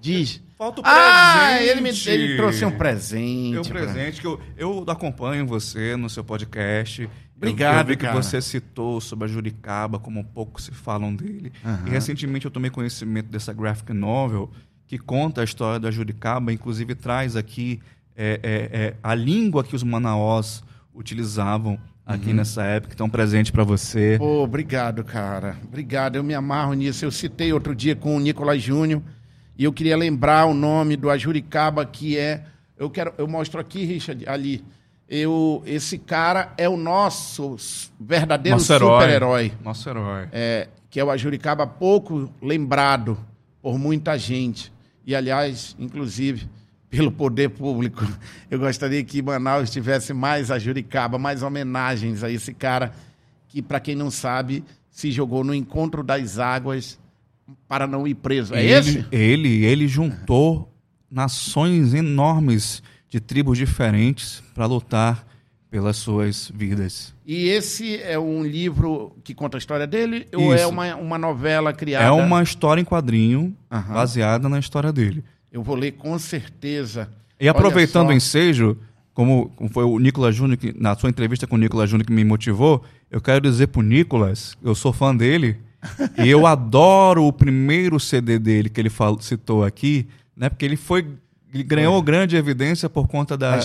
Diz. falta o Ah, presente. ele, me, ele trouxe um presente. É um pra- presente que eu, eu acompanho você no seu podcast. Eu- Obrigado, eu, vi que cara. você citou sobre a Juricaba, como pouco se falam dele. E recentemente eu tomei conhecimento dessa graphic novel que conta a história da Juricaba, inclusive traz aqui é, é, é, a língua que os manaós utilizavam aqui nessa época. Então, presente para você. Obrigado, cara. Obrigado. Eu me amarro nisso. Eu citei outro dia com o Nicolas Júnior e eu queria lembrar o nome do Ajuricaba, que é. Eu quero. Eu mostro aqui, Richard, ali. Eu, esse cara é o nosso verdadeiro super-herói. Nosso herói. É, que é o Ajuricaba pouco lembrado por muita gente. E, aliás, inclusive, pelo poder público. Eu gostaria que Manaus tivesse mais Ajuricaba, mais homenagens a esse cara que, para quem não sabe, se jogou no encontro das águas para não ir preso. É ele, esse? Ele, ele juntou nações enormes de tribos diferentes para lutar pelas suas vidas. E esse é um livro que conta a história dele ou é Isso. uma, uma novela criada? É uma história em quadrinho Aham. baseada na história dele. Eu vou ler com certeza. E aproveitando o ensejo, como, como foi o Nicolas Júnior, que, na sua entrevista com o Nicolas Júnior que me motivou, eu quero dizer pro Nicolas, eu sou fã dele, e eu adoro o primeiro CD dele que ele falou, citou aqui, né? Porque ele foi Ganhou grande evidência por conta da,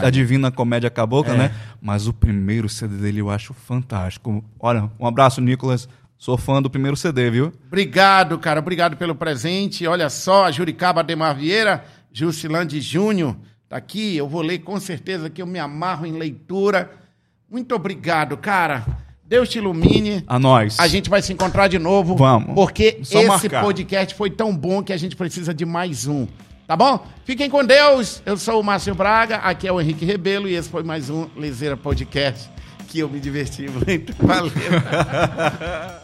da Divina Comédia Cabocla, É. né? Mas o primeiro CD dele eu acho fantástico. Olha, um abraço, Nicolas. Sou fã do primeiro CD, viu? Obrigado, cara. Obrigado pelo presente. Olha só, a Juricaba Ademar Vieira, Jusilande Júnior, tá aqui. Eu vou ler com certeza que eu me amarro em leitura. Muito obrigado, cara. Deus te ilumine. A nós. A gente vai se encontrar de novo. Vamos. Porque Só esse marcar. podcast foi tão bom que a gente precisa de mais um. Tá bom? Fiquem com Deus. Eu sou o Márcio Braga, aqui é o Henrique Rebelo e esse foi mais um Lezeira Podcast que eu me diverti muito. Valeu.